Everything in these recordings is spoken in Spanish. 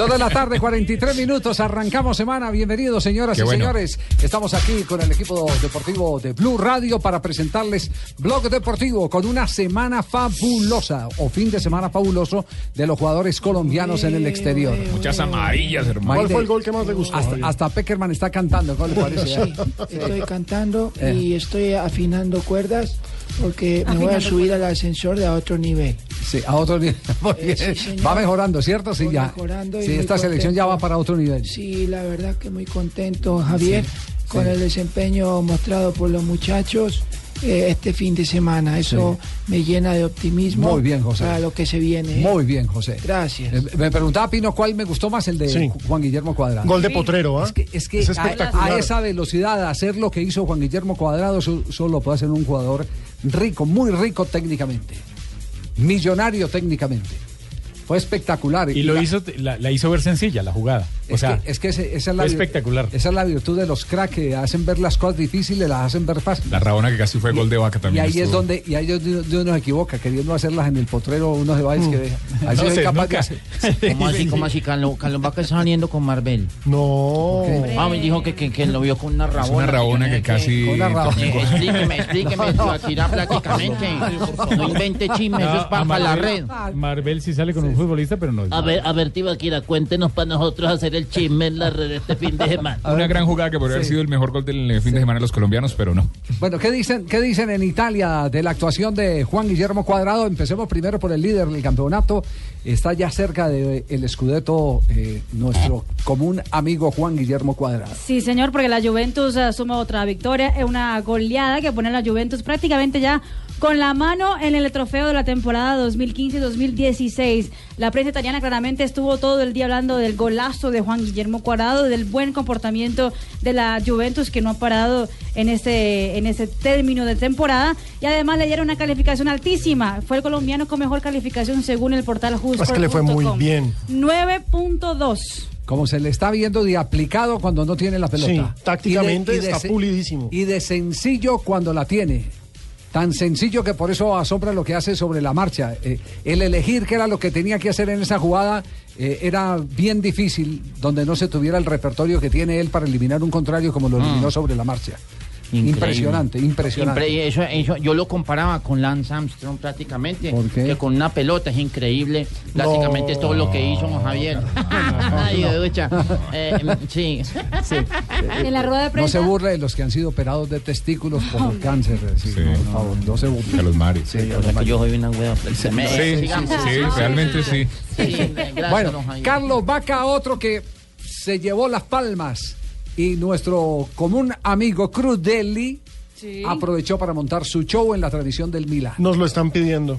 Toda la tarde, 43 minutos, arrancamos semana. Bienvenidos, señoras Qué y bueno. señores. Estamos aquí con el equipo deportivo de Blue Radio para presentarles Blog Deportivo con una semana fabulosa o fin de semana fabuloso de los jugadores colombianos en el exterior. Muchas amarillas, hermano. ¿Cuál fue el gol que más le gustó? Hasta, hasta Peckerman está cantando, ¿cómo le parece? Sí, estoy cantando Eh. y estoy afinando cuerdas porque me voy a subir al ascensor de a otro nivel. Sí, a otro nivel. Muy Eh, sí, va mejorando, ¿cierto? Sí, ya. mejorando y Sí, esta selección ya va para otro nivel. Sí, la verdad que muy contento, Javier, Sí, con sí. el desempeño mostrado por los muchachos eh, este fin de semana. Eso me llena de optimismo Muy bien, José. para lo que se viene. ¿eh? Muy bien, José. Gracias. Eh, Me preguntaba Pino cuál me gustó más el de Sí. Juan Guillermo Cuadrado. Gol de Potrero, ¿ah? Es que, es que Es a- espectacular. a, esa velocidad, hacer lo que hizo Juan Guillermo Cuadrado, solo lo puede hacer un jugador rico, muy rico técnicamente. Millonario técnicamente. Fue espectacular. Y lo la- hizo, la, la hizo ver sencilla, la jugada. O Es sea, que, es que ese- esa, es la espectacular. esa es la virtud de los cracks que hacen ver las cosas difíciles, las hacen ver fáciles. La Rabona que casi fue gol de vaca Y también. ahí es estuvo. donde, y ahí es donde uno se equivoca, queriendo hacerlas en el potrero, uno se va a decir que deja. Ahí No sé, capaz de nunca. hacer. ¿Cómo así, cómo así? Carlos, Carlos Vaca está saliendo con Marvel. No. Ah, me dijo que, que, que lo vio con una rabona. Es una rabona que tenía casi. Con una rabona. Eh, explíqueme, explíqueme, Tibaquirá, prácticamente. No invente chismes, eso es para, a la Marvel- red. Marvel sí sale con un futbolista, pero no es. A ver, a ver, Tibaquira, cuéntenos para nosotros hacer el chisme en la red este fin de semana. Una gran jugada que podría haber sido el mejor gol del fin de semana de los colombianos, pero no. Bueno, ¿qué dicen, ¿qué dicen en Italia de la actuación de Juan Guillermo Cuadrado? Empecemos primero por el líder del campeonato. Está ya cerca del el escudeto eh, nuestro común amigo Juan Guillermo Cuadrado. Sí, señor, porque la Juventus eh, suma otra victoria, es una goleada que pone a la Juventus prácticamente ya con la mano en el trofeo de la temporada 2015-2016. La prensa italiana claramente estuvo todo el día hablando del golazo de Juan Guillermo Cuadrado, del buen comportamiento de la Juventus que no ha parado en este en ese término de temporada y además le dieron una calificación altísima. Fue el colombiano con mejor calificación según el portal Justo. Es que le fue muy bien. 9.2. Como se le está viendo de aplicado cuando no tiene la pelota. Sí, tácticamente Y de- y de está pulidísimo. Y de sencillo cuando la tiene. Tan sencillo que por eso asombra lo que hace sobre la marcha. Eh, el elegir qué era lo que tenía que hacer en esa jugada eh, era bien difícil, donde no se tuviera el repertorio que tiene él para eliminar un contrario como lo eliminó sobre la marcha. Increíble. Impresionante, impresionante. Impre- eso- eso- yo lo comparaba con Lance Armstrong prácticamente. ¿Por qué? Que con una pelota es increíble. Prácticamente es todo lo que hizo Javier. Ducha. Eh, sí. En la rueda de No prensa. se burle de los que han sido operados de testículos por cáncer. eh, sí, Sí. no, por favor, no se burle. Carlos Mario. Sí, O Carlos sea, que Mario. yo soy una hueva. Me- Sí, sí, realmente sí. Sí, gracias, Bueno. Carlos Vaca, otro que se llevó las palmas. Y nuestro común amigo Crudelli Sí. aprovechó para montar su show en la tradición del Milán. Nos lo están pidiendo.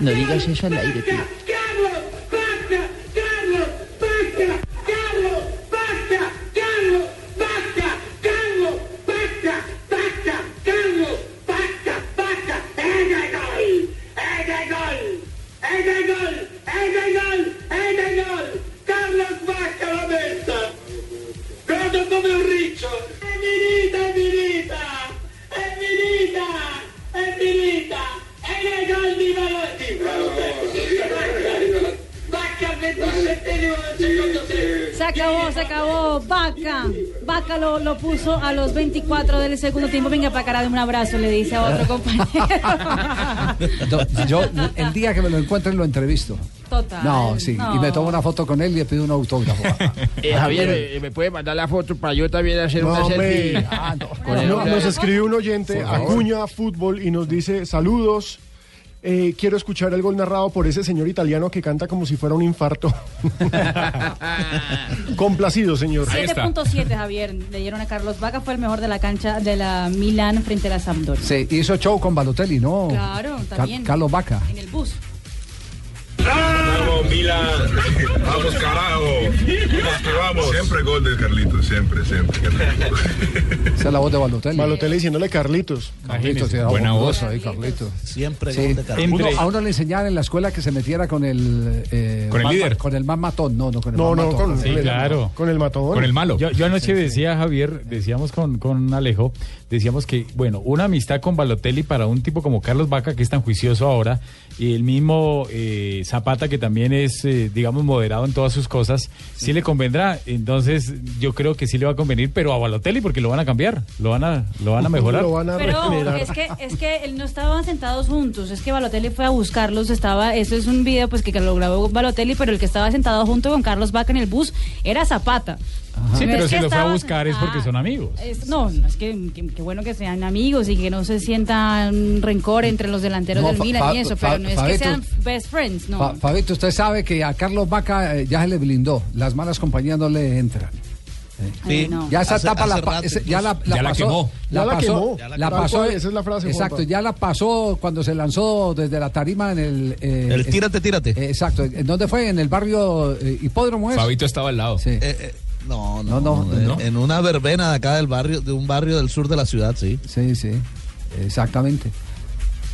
No digas eso al aire, tío. Se acabó, se acabó. Vaca. Vaca lo, lo puso a los 24 del segundo tiempo. Venga para acá, dame un abrazo, le dice a otro compañero. Yo, el día que me lo encuentre, lo entrevisto. Total. No, sí. Y me tomo una foto con él y le pido un autógrafo. Eh, Javier, eh, ¿me puede mandar la foto para yo también hacer No, una selfie? Ah, no. Con el No- hombre. nos escribe un oyente. Acuña Fútbol, y nos dice, saludos. Eh, quiero escuchar el gol narrado por ese señor italiano que canta como si fuera un infarto. Complacido, señor. Ahí está. 7.7, Javier. Le dieron a Carlos Vaca. Fue el mejor de la cancha de la Milan frente a la Sampdoria. Sí, hizo show con Balotelli, ¿no? Claro, Ca- también. Carlos Vaca. En el bus. Vamos, Milan. Vamos, carajo. que vamos. Siempre gol de Carlitos, siempre, siempre. Esa es la voz de Balotelli. Balotelli diciéndole Carlitos. Carlitos, era Buena voz. ahí, Carlitos. Siempre Sí. gol de Carlitos. Uno- a uno le enseñaban en la escuela que se metiera con el... eh, Con el más- líder. Con el más matón. No, no, con el No, más no, matón. con, Sí, claro. con el matón. Con el malo. Yo, yo anoche decía, Javier, decíamos con, con Alejo, decíamos que, bueno, una amistad con Balotelli para un tipo como Carlos Vaca, que es tan juicioso ahora, y el mismo eh, Zapata, que también es, eh, digamos, moderado en todas sus cosas, sí le convendrá. Entonces, yo creo que sí le va a convenir, pero a Balotelli, porque lo van a cambiar, lo van a, lo van a mejorar. Lo van a Pero es que, es que él no estaban sentados juntos, es que Balotelli fue a buscarlos, estaba, eso es un video pues que lo grabó Balotelli, pero el que estaba sentado junto con Carlos Vaca en el bus era Zapata. Sí, No pero es si lo fue a buscar es porque Ah, son amigos. es- no, no, es que, que- que bueno que sean amigos y que no se sientan rencor entre los delanteros No, del Milan y eso, pero no es que sean best friends, no. Fa- Fabito, usted sabe que a Carlos Vaca eh, ya se le blindó. Las malas compañías no le entran. Ay, no. Ya esa Hace- etapa la, rato ese- ya la, la Ya la pasó. quemó. Ya la pasó, quemó. la Tal pasó- cual, esa es la frase, Exacto, Juanpa. ya la pasó cuando se lanzó desde la tarima en el. eh, El eh, tírate, tírate. eh, exacto. ¿En dónde fue? En el barrio eh, Hipódromo es. Fabito estaba al lado. Sí. No, no, No, no, en, no. en una verbena de acá del barrio, de un barrio del sur de la ciudad, sí. Sí, sí, exactamente.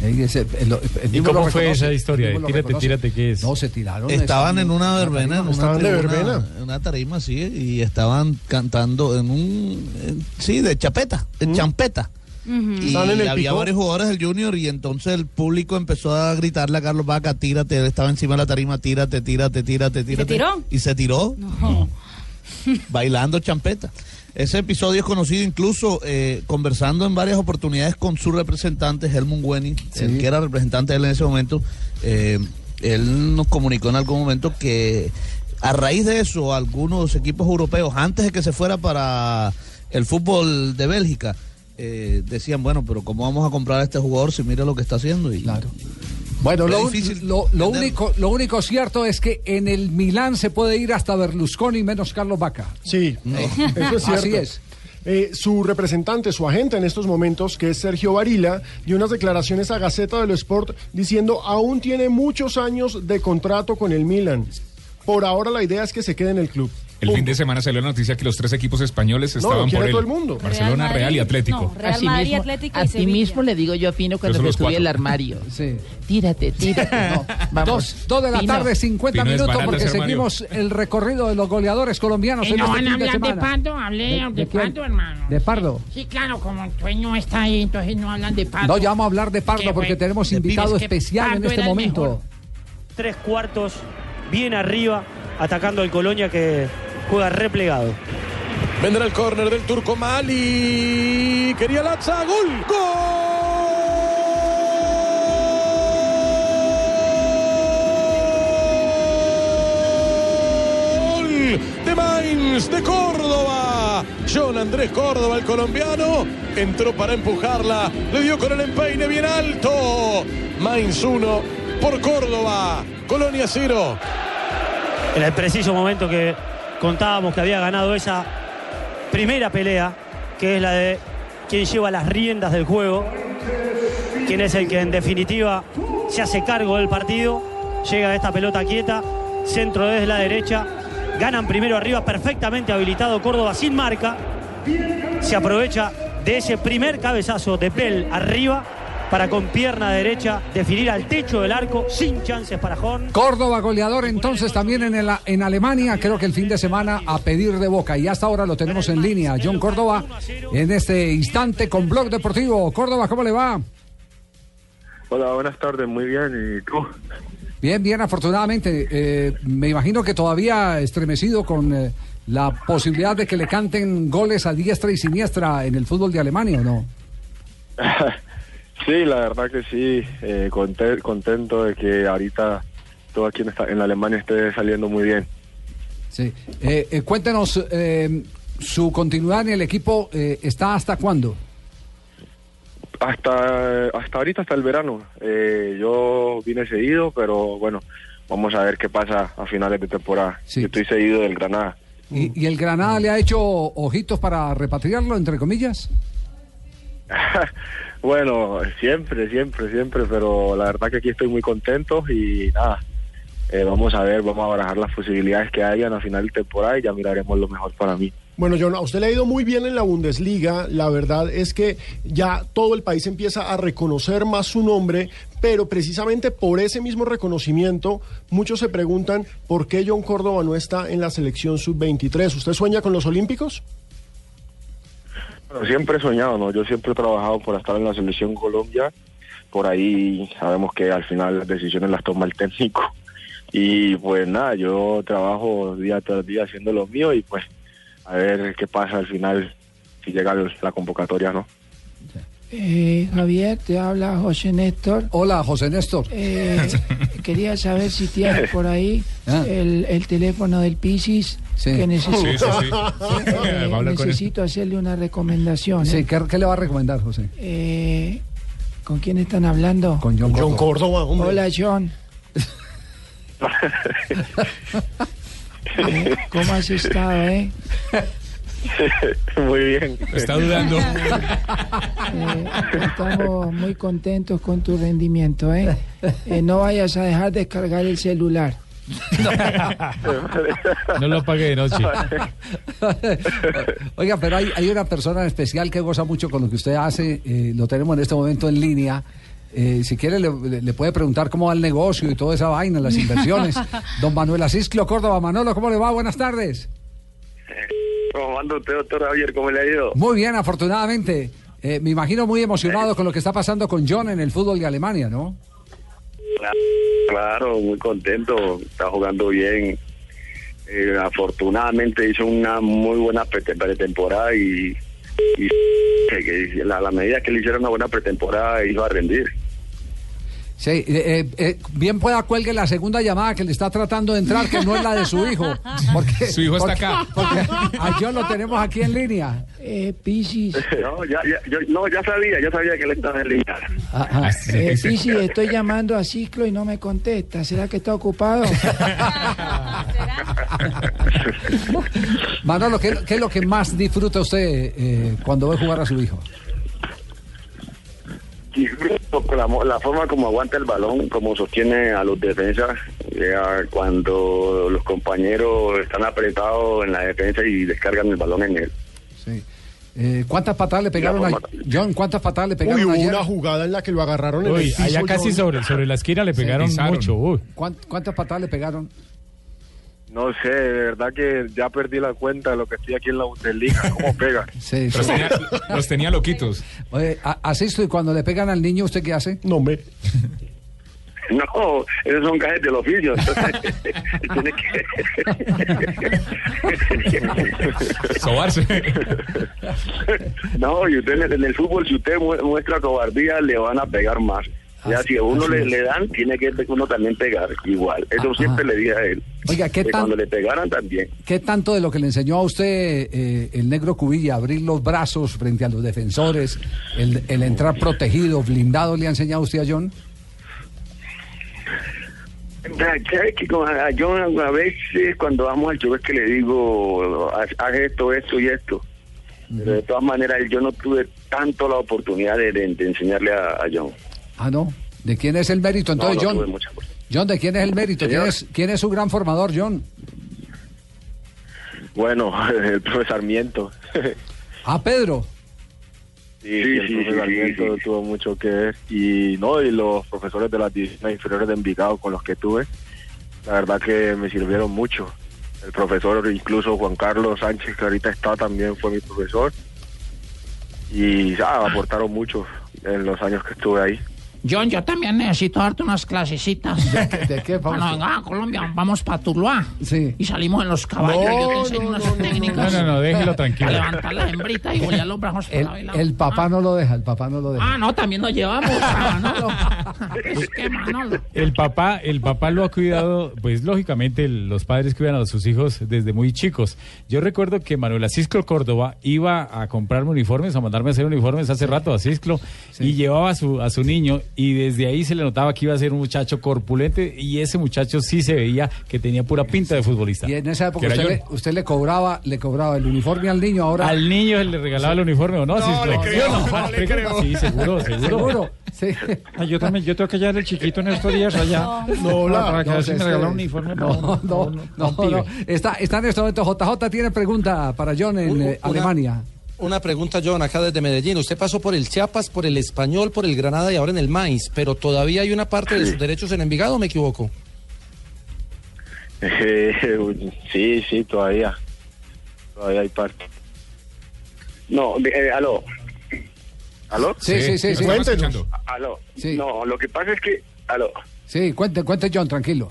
Ese- el- el ¿Y cómo fue reconoce, esa historia tírate, tírate, qué es? No, se tiraron. Estaban en una tarima. verbena, en una, Estaban de tribuna, verbena. en una tarima, sí, y estaban cantando en un, en- sí, de chapeta, de champeta. Y había varios jugadores del Junior y entonces el público empezó a gritarle a Carlos Vaca, tírate, él estaba encima de la tarima, tírate, tírate, tírate, tírate. tiró? Y se tiró, No. Bailando champeta. Ese episodio es conocido incluso eh, conversando en varias oportunidades con su representante, Helmut Wenning, Sí. el que era representante de él en ese momento. eh, él nos comunicó en algún momento que a raíz de eso, algunos equipos europeos, antes de que se fuera para el fútbol de Bélgica, eh, decían, bueno, pero ¿cómo vamos a comprar a este jugador si mira lo que está haciendo? Y, Claro. Bueno, lo, lo- único, lo único cierto es que en el Milán se puede ir hasta Berlusconi menos Carlos Vaca. Sí, eso es cierto. Así es. Eh, su representante, su agente en estos momentos, que es Sergio Varila, dio unas declaraciones a Gaceta del Sport diciendo aún tiene muchos años de contrato con el Milan. Por ahora la idea es que se quede en el club. El fin de semana salió la noticia que los tres equipos españoles No, estaban quiere por él. todo el mundo. Barcelona, Real Real, y Atlético. no, Real Así Madrid, mismo- Atlético y a ti mismo le digo yo a Pino cuando destruye el armario. Sí. Tírate, tírate. No, Vamos. dos, dos de la Pino. tarde, 50 Pino, minutos, porque seguimos el recorrido de los goleadores colombianos Eh, en no este van a fin de. Pardo, hablé de. Pardo, hermano. ¿De Pardo? Sí, claro, como el dueño está ahí, entonces no hablan de Pardo. No, ya vamos a hablar de Pardo porque tenemos invitado especial en este el momento. tres cuartos bien arriba, atacando al Colonia que juega replegado. Vendrá el córner del turco Mali. Quería Latza. Gol. Gol de Mainz de Córdoba. John Andrés Córdoba, el colombiano, entró para empujarla. Le dio con el empeine bien alto. Mainz 1 por Córdoba. Colonia 0. En el preciso momento que contábamos que había ganado esa primera pelea, que es la de quien lleva las riendas del juego, quien es el que en definitiva se hace cargo del partido, llega esta pelota quieta, centro desde la derecha, ganan primero arriba, perfectamente habilitado Córdoba sin marca, se aprovecha de ese primer cabezazo de Bell arriba para con pierna derecha definir al techo del arco sin chances para Horn. Córdoba goleador entonces también en, el- en Alemania, creo que el fin de semana a pedir de boca y hasta ahora lo tenemos en línea. John Córdoba en este instante con Blog Deportivo. Córdoba, ¿cómo le va? Hola, buenas tardes, muy bien. ¿Y tú? Bien, bien, afortunadamente. Eh, me imagino que todavía estremecido con eh, la posibilidad de que le canten goles a diestra y siniestra en el fútbol de Alemania, ¿o no? sí, la verdad que sí. eh, conte- contento de que ahorita todo aquí en, esta- en Alemania esté saliendo muy bien. Sí. Eh, eh, cuéntenos, eh, su continuidad en el equipo eh, está hasta cuándo? Hasta, hasta ahorita, hasta el verano. Eh, yo vine seguido, pero bueno, vamos a ver qué pasa a finales de temporada. Yo estoy seguido del Granada. ¿Y, y el Granada le ha hecho ojitos para repatriarlo, entre comillas? Bueno, siempre, siempre, siempre, pero la verdad que aquí estoy muy contento y nada, eh, vamos a ver, vamos a barajar las posibilidades que hayan a final de temporada y ya miraremos lo mejor para mí. Bueno, John, usted le ha ido muy bien en la Bundesliga. La verdad es que ya todo el país empieza a reconocer más su nombre, pero precisamente por ese mismo reconocimiento, muchos se preguntan por qué John Córdoba no está en la selección sub-23. ¿Usted sueña con los Olímpicos? Siempre he soñado, ¿no? Yo siempre he trabajado por estar en la selección Colombia. Por ahí sabemos que al final las decisiones las toma el técnico. Y pues nada, yo trabajo día tras día haciendo lo mío y pues a ver qué pasa al final si llega la convocatoria, ¿no? Eh, Javier, te habla José Néstor. Hola, José Néstor. Eh, quería saber si tienes por ahí Ah. el, el teléfono del Pisis. Que necesito, Sí. Eh, con él. necesito hacerle una recomendación. Sí, ¿eh? ¿qué, qué le va a recomendar, José? Eh, ¿Con quién están hablando? Con John Córdoba. Córdoba, hombre. Hola, John. ¿Cómo has estado, eh? Muy bien. Está dudando. Eh, estamos muy contentos con tu rendimiento, ¿eh? Eh, No vayas a dejar descargar el celular. No lo apague de noche. Oiga, pero hay, hay una persona especial que goza mucho con lo que usted hace. eh, lo tenemos en este momento en línea. Eh, si quiere, le, puede preguntar cómo va el negocio y toda esa vaina, las inversiones. Don Manuel Asisclo Córdoba. Manolo, ¿cómo le va? Buenas tardes. ¿Cómo anda usted, doctor Javier? ¿Cómo le ha ido? Muy bien, afortunadamente. Eh, me imagino muy emocionado con lo que está pasando con John en el fútbol de Alemania, ¿no? Claro, muy contento, está jugando bien. Eh, afortunadamente hizo una muy buena prete- pretemporada y, y a la medida que le hicieron una buena pretemporada iba a rendir. Sí, eh, eh, eh, bien pueda cuelgue la segunda llamada que le está tratando de entrar, que no es la de su hijo. Porque, Su hijo está porque- acá. Porque a John lo tenemos aquí en línea. Eh, Pisis. No, ya, ya, yo, no, ya sabía, ya sabía que él estaba en línea. Ah, Eh, Pisis, estoy llamando a Ciclo y no me contesta. ¿Será que está ocupado? Manolo, ¿qué, qué es lo que más disfruta usted eh, cuando ve jugar a su hijo? Disfruto la, forma como aguanta el balón, como sostiene a los defensas, ya cuando los compañeros están apretados en la defensa y descargan el balón en él. Sí. Eh, ¿Cuántas patadas le pegaron a John? ¿Cuántas patadas le Uy, pegaron hubo ayer? una jugada en la que lo agarraron en el Uy, piso. allá casi John. sobre, sobre la esquina le pegaron mucho. uy. ¿Cuán- ¿Cuántas patadas le pegaron? No sé, de verdad que ya perdí la cuenta de lo que estoy aquí en la Bundesliga, cómo pega. Sí, Los sí. tenía, los tenía loquitos. Oye, asisto y cuando le pegan al niño, ¿usted qué hace? No, hombre. No, esos son gajes del oficio. entonces, tiene que... Sobarse. No, y usted en el- en el fútbol, si usted mu- muestra cobardía, le van a pegar más. Ya si a uno así le, le dan, tiene que uno también pegar igual. Eso Ajá. siempre le dije a él. Oiga, ¿qué Que tan- cuando le pegaran también. ¿Qué tanto de lo que le enseñó a usted eh, el negro Cubilla, abrir los brazos frente a los defensores, el, el entrar protegido, blindado, le ha enseñado usted a John? ¿Sabes que con- a yo a veces cuando vamos al show es que le digo, haz, haz esto, esto y esto. Pero de todas maneras yo no tuve tanto la oportunidad de, de- de enseñarle a, a John. Ah, no. ¿De quién es el mérito? Entonces, no John, mucha John, ¿de quién es el mérito? ¿Quién es, quién es su gran formador, John? Bueno, el profesor Sarmiento. Ah, Pedro. Sí, sí, el profesor Sarmiento tuvo mucho que ver. Y no, y los profesores de las divisiones inferiores de Envigado con los que tuve, la verdad que me sirvieron mucho. El profesor, incluso Juan Carlos Sánchez, que ahorita está también, fue mi profesor. Y ah, aportaron mucho en los años que estuve ahí. John, yo también necesito darte unas clasecitas. ¿De qué, Cuando venga a Colombia, vamos para Tuluá. Sí. Y salimos en los caballos. yo te enseño unas técnicas. No, no, no, déjelo tranquilo. A levantar la hembrita y volar los brazos El, y lado. el papá no lo deja, el papá no lo deja. Ah, no, también nos llevamos Manolo. Es que Manolo. El papá, el papá lo ha cuidado, pues lógicamente el- los padres cuidan a sus hijos desde muy chicos. Yo recuerdo que Manuel Asisclo Córdoba iba a comprarme uniformes, a mandarme a hacer uniformes hace rato a Asisclo y llevaba a su, a su niño y desde ahí se le notaba que iba a ser un muchacho corpulente y ese muchacho sí se veía que tenía pura pinta de futbolista. Y en esa época usted le, usted le cobraba, le cobraba el uniforme al niño, ahora. Al niño se le regalaba el uniforme o no, No, Cisco? le creo, ¿Sí o no, le creo. Sí, seguro, seguro. Seguro, sí. Ah, yo también, yo tengo que llevar el chiquito en estos días allá. No, la- para que no, si me un uniforme. No, no, no, no, no. Está, está en este momento. JJ tiene pregunta para John en Un- eh, Alemania. Una pregunta, John, acá desde Medellín. Usted pasó por el Chiapas, por el Español, por el Granada y ahora en el Mainz, pero todavía hay una parte de sus derechos en Envigado, ¿o me equivoco? Eh, sí, sí, todavía. Todavía hay parte. No, eh, aló. ¿Aló? Sí, sí, sí, sí. Cuéntenos. Aló. No, lo que pasa es que. Aló. Sí, cuente, cuente John, tranquilo.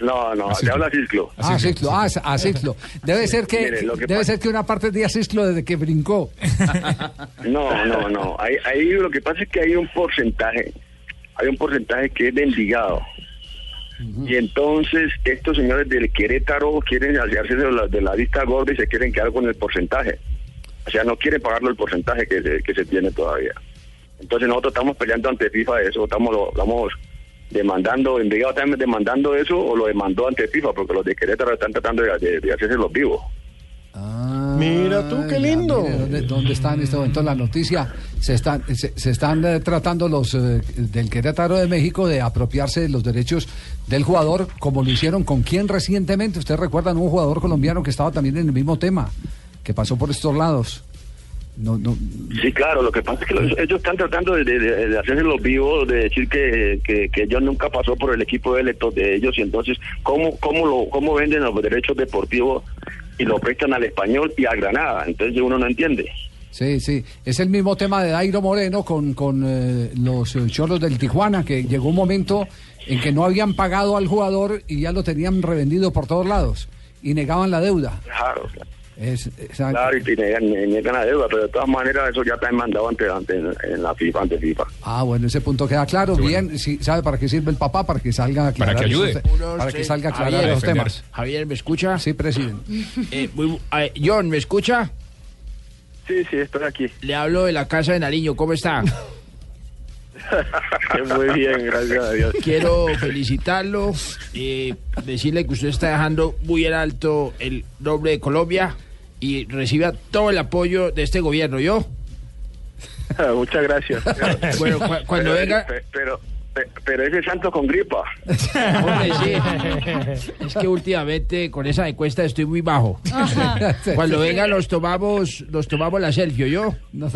No, no, te habla Cisclo. Ah, Ciclo, ah, a Ciclo. Debe ser que, Mire, lo que debe pasa- ser que una parte de Ciclo desde que brincó. No, no, no. Ahí, ahí lo que pasa es que hay un porcentaje. Hay un porcentaje que es de Envigado. Y entonces estos señores del Querétaro quieren hacerse de la, de la vista gorda y se quieren quedar con el porcentaje. O sea, no quieren pagarlo el porcentaje que se, que se tiene todavía. Entonces nosotros estamos peleando ante FIFA eso, estamos, lo- estamos demandando, Envigado también demandando eso o lo demandó ante FIFA porque los de Querétaro están tratando de, de, de hacerse los vivos. Mira tú, qué lindo. Mire, ¿dónde, dónde está en este momento la noticia? Se están, se, se están eh, tratando los eh, del Querétaro de México de apropiarse de los derechos del jugador, como lo hicieron con quien recientemente. Ustedes recuerdan un jugador colombiano que estaba también en el mismo tema, que pasó por estos lados. No, no, Sí, claro, lo que pasa es que los- ellos están tratando de, de- de- de hacerse los vivos, de decir que, que, que John nunca pasó por el equipo de electos de ellos y entonces, ¿cómo, cómo, lo, ¿cómo venden los derechos deportivos y lo prestan al español y a Granada? Entonces uno no entiende. Sí, sí. Es el mismo tema de Dairo Moreno con, con eh, los eh, cholos del Tijuana, que llegó un momento en que no habían pagado al jugador y ya lo tenían revendido por todos lados y negaban la deuda. Claro, Es, es- claro, y niegan la deuda, pero de todas maneras eso ya está mandado ante, ante en la FIFA, ante FIFA. Ah, bueno, ese punto queda claro. Bien, sí, ¿sabe para qué sirve el papá? Para que salga a aclarar. que ayude. Uno, para que salga a Javier, aclarar los temas. Javier, ¿me escucha? Sí, presidente. Eh, eh, John, ¿me escucha? Sí, sí, estoy aquí. Le hablo de la casa de Nariño, ¿cómo está? Muy bien, gracias a Dios. Quiero felicitarlo, eh, decirle que usted está dejando muy en alto el nombre de Colombia y reciba todo el apoyo de este gobierno, ¿yo? Muchas gracias. Bueno, cu- cuando Pero- venga- pe- Pero, pe- pero ese santo con gripa. Hombre, sí. Es que últimamente con esa encuesta estoy muy bajo. Cuando venga nos tomamos, nos tomamos la selfie, ¿yo?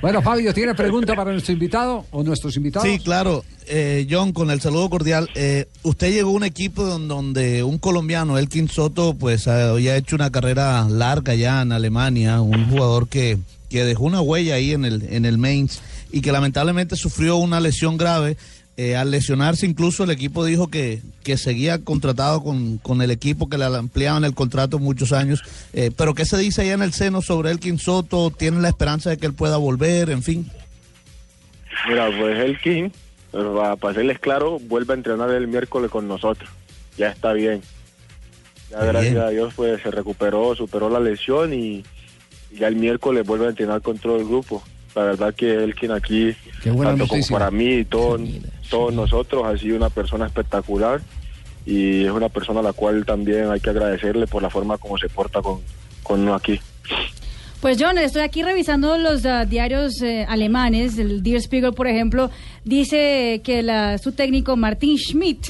Bueno, Fabio, ¿tiene pregunta para nuestro invitado o nuestros invitados? Sí, claro. Eh, John, con el saludo cordial. eh, usted llegó a un equipo don- donde un colombiano, Elkin Soto, pues había hecho una carrera larga ya en Alemania, un jugador que, que dejó una huella ahí en el, en el Mainz y que lamentablemente sufrió una lesión grave. Eh, al lesionarse incluso el equipo dijo que, que seguía contratado con, con el equipo, que le ampliaban el contrato muchos años. Eh, pero ¿qué se dice allá en el seno sobre Elkin Soto? ¿Tienen la esperanza de que él pueda volver? En fin. Mira, pues el King, para, serles claro, vuelve a entrenar el miércoles con nosotros. Ya está bien. Ya Qué gracias bien. a Dios pues se recuperó, superó la lesión y, y ya el miércoles vuelve a entrenar con todo el grupo. La verdad que Elkin aquí, tanto como para mí y todo- todos nosotros, ha sido una persona espectacular y es una persona a la cual también hay que agradecerle por la forma como se porta con, con uno aquí. Pues John, estoy aquí revisando los ah, diarios eh, alemanes, el Der Spiegel, por ejemplo, dice que la, su técnico Martin Schmidt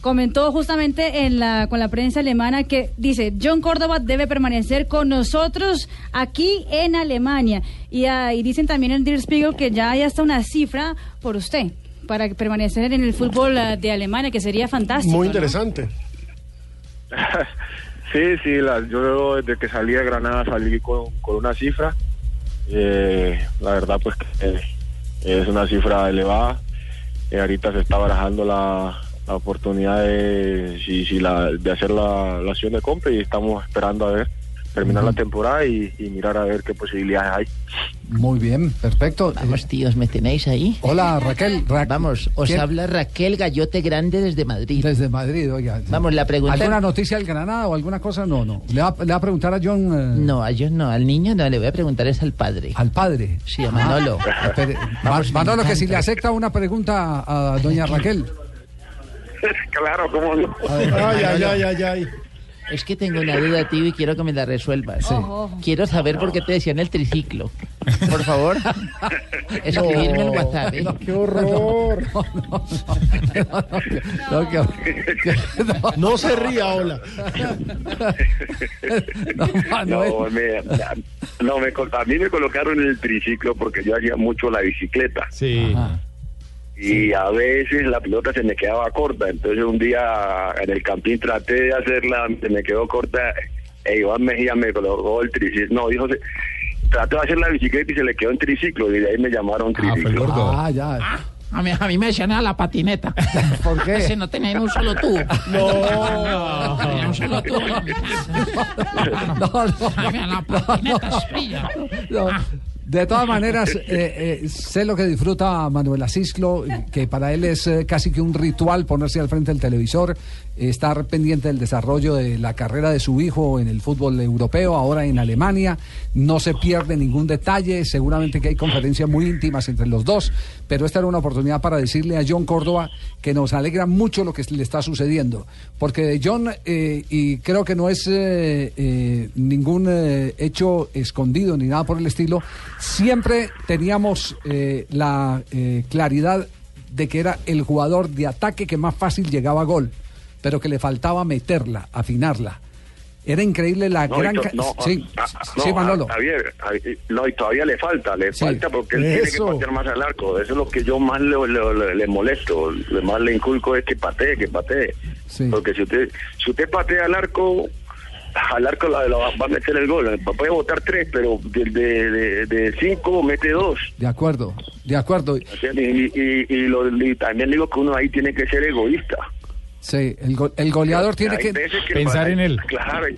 comentó justamente en la, con la prensa alemana que dice, John Córdoba debe permanecer con nosotros aquí en Alemania. Y, ah, y dicen también en Der Spiegel que ya hay hasta una cifra por usted para permanecer en el fútbol ah, de Alemania, que sería fantástico. Muy ¿no? interesante. Sí, sí, la, yo desde que salí de Granada salí con, con una cifra. Eh, la verdad, pues que eh, es una cifra elevada. Eh, ahorita se está barajando la, la oportunidad de, si, si la, de hacer la, la acción de compra y estamos esperando a ver. terminar la temporada y, y mirar a ver qué posibilidades hay. Muy bien, perfecto. Vamos, tíos, ¿me tenéis ahí? Hola, Raquel. Ra- Vamos, os ¿Quién? habla Raquel Gallote Grande desde Madrid. Desde Madrid, oiga. Vamos, la pregunta... ¿Alguna noticia del Granada o alguna cosa? No, no. Le va, le va a preguntar a John. eh, No, a ellos no, al niño no, le voy a preguntar es al padre. Al padre. Sí, a Manolo. Ah. Vamos, Manolo, que si le acepta una pregunta a doña Raquel. Claro, ¿cómo no? ver, Ay, ay, ay, ay, ay. Es que tengo una duda, tío, y quiero que me la resuelvas. Sí. Quiero saber por qué te decían el triciclo. Por favor, escribirme en WhatsApp. ¿eh? ¡Qué horror! No, se ría, hola. No. No, me, no me, col- a mí me colocaron en el triciclo porque yo hacía mucho la bicicleta. Sí. Ajá. Y a veces la pelota se me quedaba corta. Entonces un día en el campín traté de hacerla, se me quedó corta. E Iván Mejía me colocó el triciclo. No, dijo, trató de hacer la bicicleta y se le quedó en triciclo. Y de ahí me llamaron triciclo. Ah, ya. A mí, a mí me decían a la patineta. ¿Por qué? Ese no tenía ni un solo tubo. No. Tenía un solo tubo. No, no. A mí a la patineta espilla. No. De todas maneras, eh, eh, sé lo que disfruta Manuel Asislo, que para él es eh, casi que un ritual ponerse al frente del televisor, estar pendiente del desarrollo de la carrera de su hijo en el fútbol europeo, ahora en Alemania. No se pierde ningún detalle, seguramente que hay conferencias muy íntimas entre los dos, pero esta era una oportunidad para decirle a John Córdoba que nos alegra mucho lo que le está sucediendo, porque John, eh, y creo que no es eh, eh, ningún hecho escondido ni nada por el estilo, siempre teníamos la claridad de que era el jugador de ataque que más fácil llegaba a gol, pero que le faltaba meterla, afinarla. Era increíble la No, gran... to- no, sí, ah, ah, no, sí, Manolo. a- Javier, a- no, y todavía le falta, le Sí. falta porque él tiene que Eso. patear más al arco. Eso es lo que yo más le, le- le- le molesto, lo más le inculco es que patee, que patee. Porque si usted si usted patea al arco, al arco la, la va a meter el gol. Puede votar tres, pero de, de, de- de cinco mete dos. De acuerdo, de acuerdo. Y, y, y lo- y también digo que uno ahí tiene que ser egoísta. Sí, el, go- el goleador tiene Hay que... veces que hay- Claro, hay,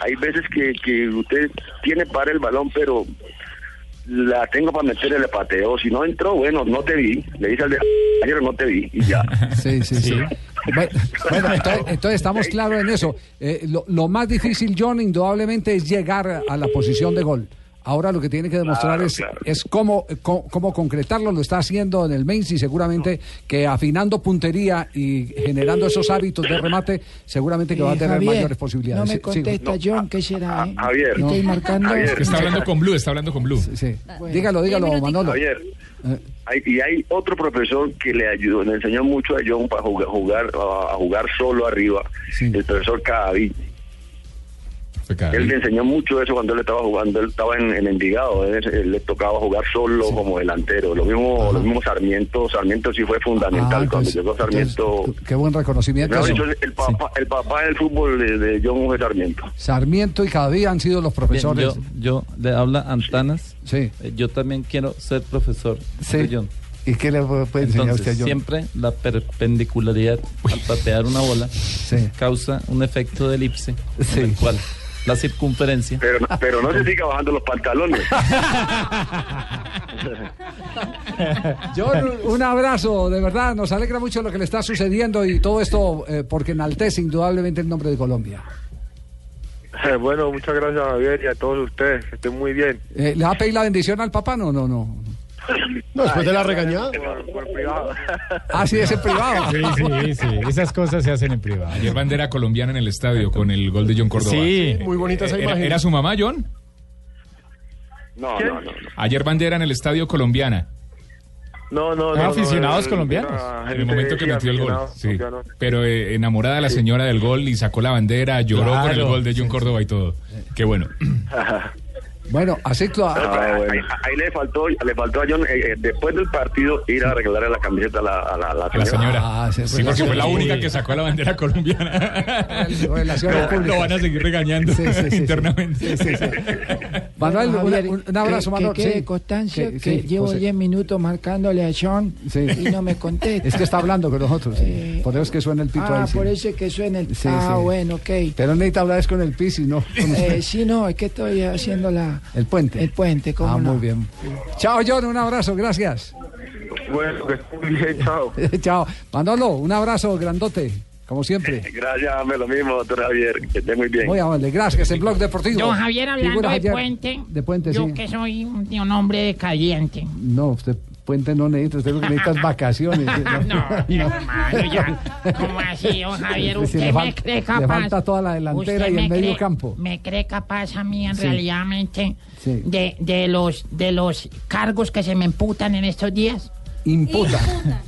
hay veces que, que usted tiene para el balón, pero la tengo para meterle el pateo. Si no entró, bueno, no te vi. Le dice al de ayer no te vi y ya. Sí, sí, sí. Bueno, bueno, entonces, entonces estamos claros en eso. Eh, lo, lo más difícil, John, indudablemente es llegar a la posición de gol. Ahora lo que tiene que demostrar Claro, es, claro. es cómo, cómo, cómo concretarlo. Lo está haciendo en el Mainz y seguramente que afinando puntería y generando esos hábitos de remate, seguramente que va a Eh, tener Javier, mayores posibilidades. No me sí. contesta John, ¿qué será? eh? Javier. Estoy No. marcando. Javier. Está hablando con Blue, está hablando con Blue. Sí. Dígalo, dígalo, Manolo. Javier, hay- y hay otro profesor que le ayudó, le enseñó mucho a John para jugar, jugar a a jugar solo arriba, el profesor Cadavid. Él le enseñó mucho eso cuando él estaba jugando, él estaba en, en Envigado, él, él le tocaba jugar solo como delantero. Lo mismo, lo mismo Sarmiento, Sarmiento sí fue fundamental Ah, cuando llegó Sarmiento. Qué buen reconocimiento. Dicho, el, papá, el papá del fútbol de, de John fue Sarmiento. Sarmiento y cada día han sido los profesores. Bien, yo, yo le habla Antanas. Sí. Eh, yo también quiero ser profesor Sí. de John. ¿Y qué le puede enseñar Entonces, usted a John? siempre la perpendicularidad al patear una bola causa un efecto de elipse, en el cual la circunferencia. Pero, pero no se siga bajando los pantalones. John, un abrazo, de verdad, nos alegra mucho lo que le está sucediendo y todo esto eh, porque enaltece indudablemente el nombre de Colombia. bueno, muchas gracias Javier y a todos ustedes, que estén muy bien. Eh, ¿Le va a pedir la bendición al papá? No, no, no. No, después de la regañada. Por privado. Ah, sí, es en privado. Sí, sí, sí. Esas cosas se hacen en privado. Ayer bandera colombiana en el estadio con el gol de John Córdoba. Sí. Muy bonita esa ¿Era, imagen. era su mamá, John? No, no, no. Ayer bandera en el estadio colombiana. No, no, ¿Ah, no. aficionados no, colombianos? no, En el momento que metió el gol. Sí. Pero eh, enamorada la señora del gol y sacó la bandera, lloró por el gol de John Córdoba y todo. Qué bueno. Bueno, Asiclo, Ah, ahí, ahí le faltó le faltó a John eh, eh, después del partido ir a arreglarle la camiseta a la, a la, a la A la señora. Ah, sí, sí, porque fue la única que sacó la bandera colombiana. Relaciones Lo, van a seguir regañando Sí, sí, sí, sí. internamente. Sí, sí, sí. Manuel, Bueno, Javier, un, un abrazo, que, Manuel. Que quede sí. constancia que, sí, llevo José. 10 minutos marcándole a Sí. y no me contesta. Es que está hablando con nosotros. sí. por eso es que suena el pito ah, ahí. por eso es que suena el... Sí, ah, sí. bueno, ok. Pero no necesita hablar es con el pis y no. Eh, sí, no, es que estoy haciendo la... el puente. El puente, ¿cómo Ah, no? muy bien. Chao, John, un abrazo, gracias. Bueno, que estés muy bien, chao. Chao. Manolo, un abrazo grandote, como siempre. Gracias, hombre, lo mismo, doctor Javier, que esté muy bien. Muy amable, gracias. En Blog Deportivo. Don Javier, hablando de puente, De puente, yo sí. que soy un, un hombre de caliente. No, usted puente no necesita, usted lo que necesita es vacaciones. No, mi hermano, ya. ¿Cómo así, don Javier? ¿Usted le me fal- cree le capaz? falta toda la delantera ¿Usted y el me medio cree- campo. ¿Me cree capaz a mí, en Sí. realidadmente, Sí. de, de, los, de los cargos que se me imputan en estos días? Imputa.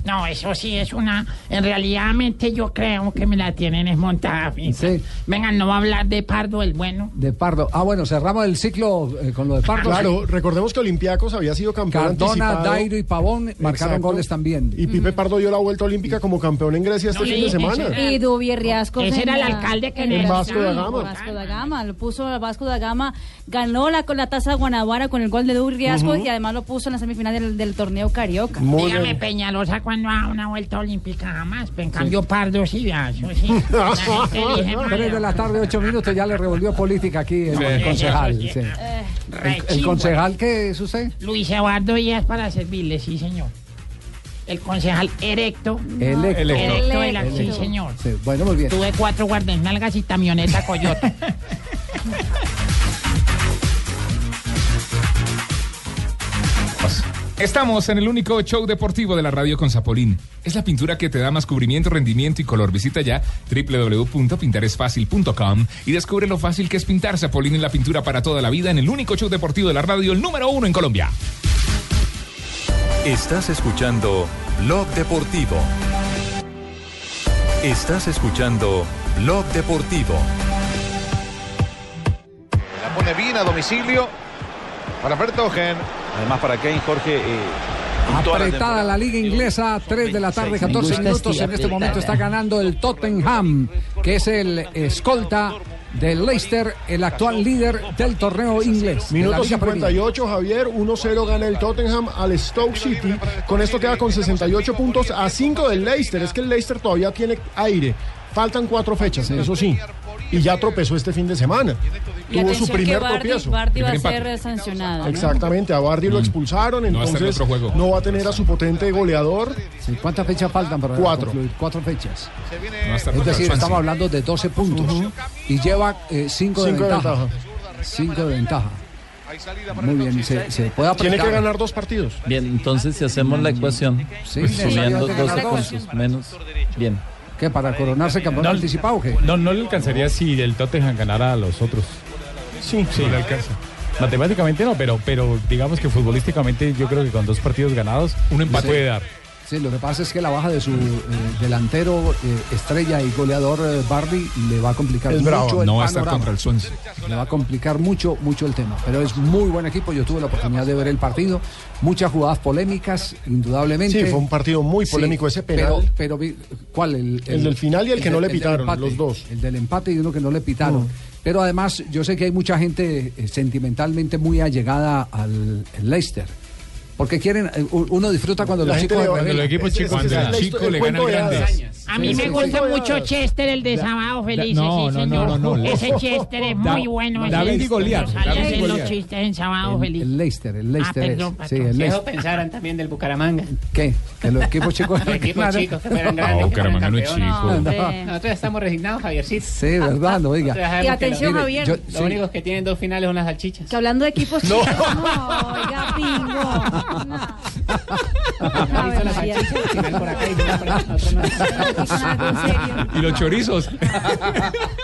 No, eso sí es una... En realidadmente yo creo que me la tienen desmontada. fija. Venga, no va a hablar de Pardo el bueno. De Pardo. Ah, bueno, cerramos el ciclo eh, con lo de Pardo. Claro, recordemos que Olympiacos había sido campeón Cardona, anticipado. Dairo y Pavón marcaron Exacto. goles también. Y Pipe Pardo dio la vuelta olímpica como campeón en Grecia este No, fin de semana. Y Dubi Riascos. Ese era el alcalde que el Vasco da Vasco Gama. Vasco da Gama. Lo puso al Vasco da Gama. Ganó la, con la taza de Guanabara con el gol de Dubi Riascos Ujú. y además lo puso en la semifinal del, del torneo Carioca. Dígame, Peñalosa, cuando da una vuelta olímpica jamás. En cambio, Pardo sí, vea, eso sí. La gente dice, Tres de la tarde, ocho minutos, ya le revolvió política aquí el, Sí. el concejal. Sí. sí. Eh, El, chimbo. concejal que es usted? Luis Eduardo Díaz para servirle, sí, señor. El concejal erecto. Electo. Electo de la- sí, señor. Sí, bueno, muy bien. Tuve cuatro guardenalgas y camioneta Coyote. Estamos en el único show deportivo de la radio con Zapolín. Es la pintura que te da más cubrimiento, rendimiento y color. Visita ya www.pintaresfacil.com y descubre lo fácil que es pintar Zapolín en la pintura para toda la vida en el único show deportivo de la radio, el número uno en Colombia. Estás escuchando Blog Deportivo. Estás escuchando Blog Deportivo. La pone bien a domicilio para Vertogen. Además, para Kane, Jorge. eh, la Apretada la liga inglesa, 3 de la tarde, 14 gusta minutos. En este momento está apretada. ganando el Tottenham, que es el escolta del Leicester, el actual líder del torneo inglés. Minuto Liga Premier. 58, Javier. 1-0 gana el Tottenham al Stoke City. Con esto queda con 68 puntos a 5 del Leicester. Es que el Leicester todavía tiene aire. Faltan cuatro fechas, eso sí. Y ya tropezó este fin de semana. Y Tuvo su primer Bardi, tropiezo. Bardi va a ser eh, sancionado. ¿no? Exactamente, a Bardi lo expulsaron, No va entonces juego. no va a tener a su potente goleador. Sí, ¿Cuántas fechas faltan para Cuatro. concluir? Cuatro fechas. No Es decir, estamos hablando de 12 puntos. Y lleva 5 de Cinco de ventaja. ventaja. 5 de ventaja. Muy bien, se, se puede Tiene apretar. que ganar dos partidos. Bien, entonces si hacemos la ecuación, Sí, pues, necesariamente subiendo ganar 12 dos. puntos menos. Bien. ¿Qué? ¿Para coronarse campeón No, anticipado qué? No, no le alcanzaría si el Tottenham ganara a los otros. Sí, sí. No le alcanza. Matemáticamente no, pero, pero digamos que futbolísticamente yo creo que con dos partidos ganados un empate puede dar. Sí, lo que pasa es que la baja de su eh, delantero eh, estrella y goleador eh, Bardi le va a complicar Es mucho bravo. el No va a estar contra el Swansea. Le va a complicar mucho, mucho el tema. Pero es muy buen equipo. Yo tuve la oportunidad de ver el partido. Muchas jugadas polémicas, indudablemente. Sí, fue un partido muy Sí, polémico ese penal. Pero, pero ¿cuál? El, El del final y el que no le pitaron, empate. los dos. El del empate y uno que no le pitaron. Pero además, yo sé que hay mucha gente sentimentalmente muy allegada al Leicester. Porque quieren, eh, uno disfruta cuando La los chicos. Cuando el equipo chico- cuando el chico le gana cuento de grandes. hadas. A mí me gusta mucho Chester, el de Sábado Felices, no, sí, no, señor. no, no, no. Ese Chester es Da- muy bueno. David y Goliat, cuando sale a David y hacer los chistes en Sábado El, Feliz. el Leicester, el Leicester. Ah, sí, el Eso Leicester. pensaran también del Bucaramanga. ¿Qué? Que los equipos chicos. Los equipos chicos fueran grandes. que Bucaramanga no es chico. No. Nosotros estamos resignados, Javiercito. Sí, verdad, no, sabemos Y atención, lo- Javier. Los únicos que tienen dos finales son las salchichas. Que hablando de equipos chicos. No, oiga, pingo. Y los chorizos.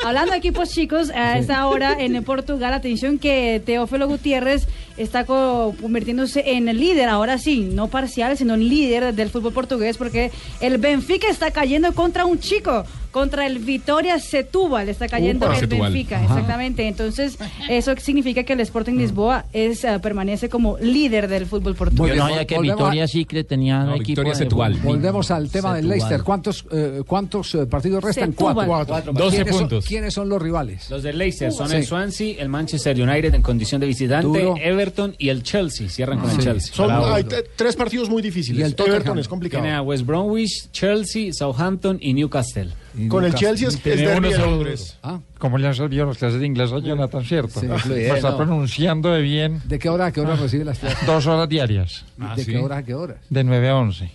Hablando de equipos chicos, a esta hora en Portugal, atención que Teófilo Gutiérrez está co- convirtiéndose en el líder, ahora sí, no parcial, sino líder del fútbol portugués, porque el Benfica está cayendo contra un chico, contra el Vitoria Setúbal. Está cayendo Upa. el Setúbal. Benfica, Ajá. exactamente. Entonces, eso significa que el Sporting Lisboa es, eh, permanece como líder del fútbol portugués. Yo no sabía que volvemos Victoria Secret tenía No, equipo Victoria Setúbal. Volvemos al tema del. Leicester. ¿Cuántos, eh, cuántos eh, partidos restan? Setúbal. Cuatro. Cuatro. Doce ¿Quiénes son- puntos. ¿Quiénes son los rivales? Los del Leicester son Sí. el Swansea, el Manchester United en condición de visitante, Duro. Everton y el Chelsea. Cierran con el. Chelsea. Son, Bravo. hay tres partidos muy difíciles. Y el. Everton es complicado. Tiene a West Bromwich, Chelsea, Southampton y Newcastle. Y Con el. Chelsea es, es Tiene derbi uno de solo. Londres. Ah, Como le han servido las clases de inglés a Jonathan, ¿cierto? Sí. Lo está pronunciando de bien ¿De qué hora a qué hora recibe las clases? dos horas diarias, Ah, ¿De sí. qué hora a qué hora? de 9 a 11.